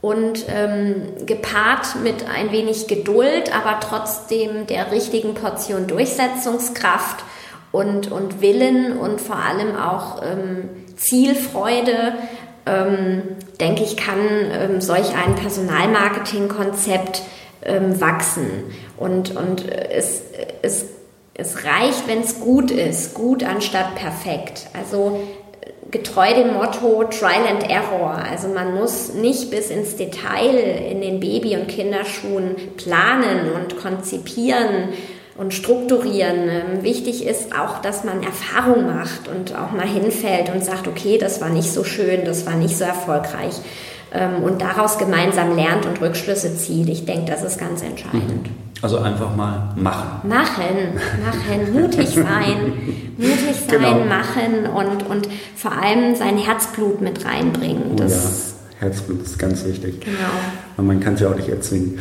und ähm, gepaart mit ein wenig Geduld, aber trotzdem der richtigen Portion Durchsetzungskraft und, und Willen und vor allem auch ähm, Zielfreude, ähm, denke ich, kann ähm, solch ein Personalmarketing-Konzept ähm, wachsen. Und, und es, es, es reicht, wenn es gut ist, gut anstatt perfekt. Also getreu dem Motto Trial and Error. Also man muss nicht bis ins Detail in den Baby- und Kinderschuhen planen und konzipieren und strukturieren. Ähm, wichtig ist auch, dass man Erfahrung macht und auch mal hinfällt und sagt, okay, das war nicht so schön, das war nicht so erfolgreich. Ähm, und daraus gemeinsam lernt und Rückschlüsse zieht. Ich denke, das ist ganz entscheidend. Also einfach mal machen. Machen, machen, mutig sein, mutig sein, genau. machen und, und vor allem sein Herzblut mit reinbringen. Oh, das ja. Herzblut ist ganz wichtig. Genau. Und man kann es ja auch nicht erzwingen.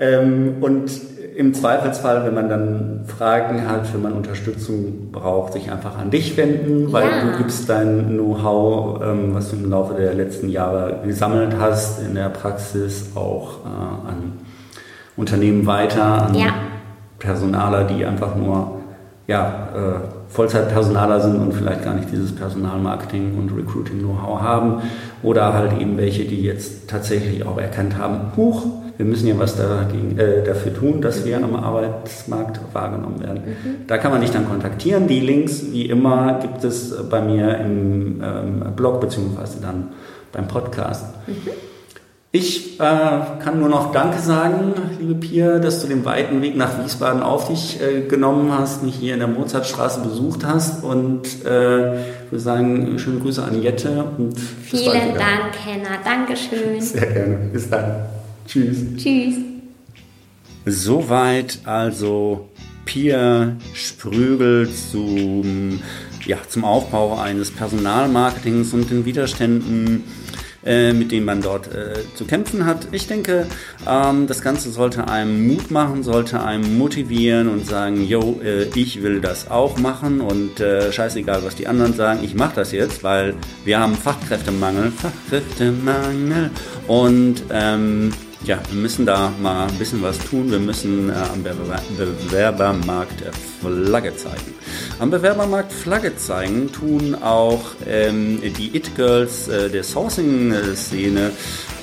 Ähm, und im Zweifelsfall, wenn man dann Fragen hat, wenn man Unterstützung braucht, sich einfach an dich wenden, weil ja. du gibst dein Know-how, ähm, was du im Laufe der letzten Jahre gesammelt hast, in der Praxis auch äh, an Unternehmen weiter, an ja. Personaler, die einfach nur ja, äh, Vollzeitpersonaler sind und vielleicht gar nicht dieses Personalmarketing und Recruiting-Know-how haben oder halt eben welche, die jetzt tatsächlich auch erkannt haben, huch, wir müssen ja was dagegen, äh, dafür tun, dass wir am Arbeitsmarkt wahrgenommen werden. Mhm. Da kann man dich dann kontaktieren. Die Links, wie immer, gibt es bei mir im ähm, Blog beziehungsweise dann beim Podcast. Mhm. Ich äh, kann nur noch Danke sagen, liebe Pia, dass du den weiten Weg nach Wiesbaden auf dich äh, genommen hast, mich hier in der Mozartstraße besucht hast und äh, ich würde sagen, schöne Grüße an Jette. Und Vielen Dank, Henna. Dankeschön. Sehr gerne. Bis dann. Tschüss. Tschüss. Soweit also Pia Sprügel zum, ja, zum Aufbau eines Personalmarketings und den Widerständen äh, mit denen man dort äh, zu kämpfen hat. Ich denke, ähm, das Ganze sollte einem Mut machen, sollte einem motivieren und sagen, yo, äh, ich will das auch machen und äh, scheißegal, was die anderen sagen, ich mache das jetzt, weil wir haben Fachkräftemangel, Fachkräftemangel und ähm, ja, wir müssen da mal ein bisschen was tun. Wir müssen äh, am Bewerber Bewerbermarkt Flagge zeigen. Am Bewerbermarkt Flagge zeigen tun auch ähm, die It-Girls äh, der Sourcing-Szene,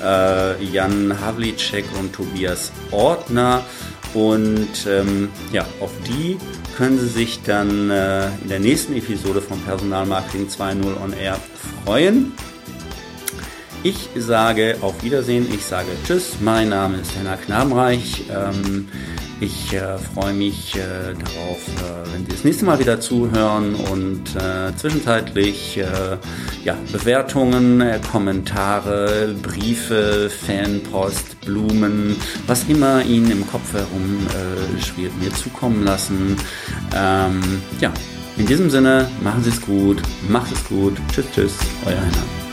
äh, Jan Havlicek und Tobias Ortner. Und ähm, ja, auf die können Sie sich dann äh, in der nächsten Episode von Personalmarketing 2.0 on Air freuen. Ich sage auf Wiedersehen, ich sage Tschüss. Mein Name ist Henna Knabenreich. Ähm, ich äh, freue mich äh, darauf, äh, wenn Sie das nächste Mal wieder zuhören und zwischenzeitlich Bewertungen, Kommentare, Briefe, Fanpost, Blumen, was immer Ihnen im Kopf herum schwirrt, mir zukommen lassen. Ähm, ja, in diesem Sinne, machen Sie es gut, macht es gut. Tschüss, tschüss, euer Henna.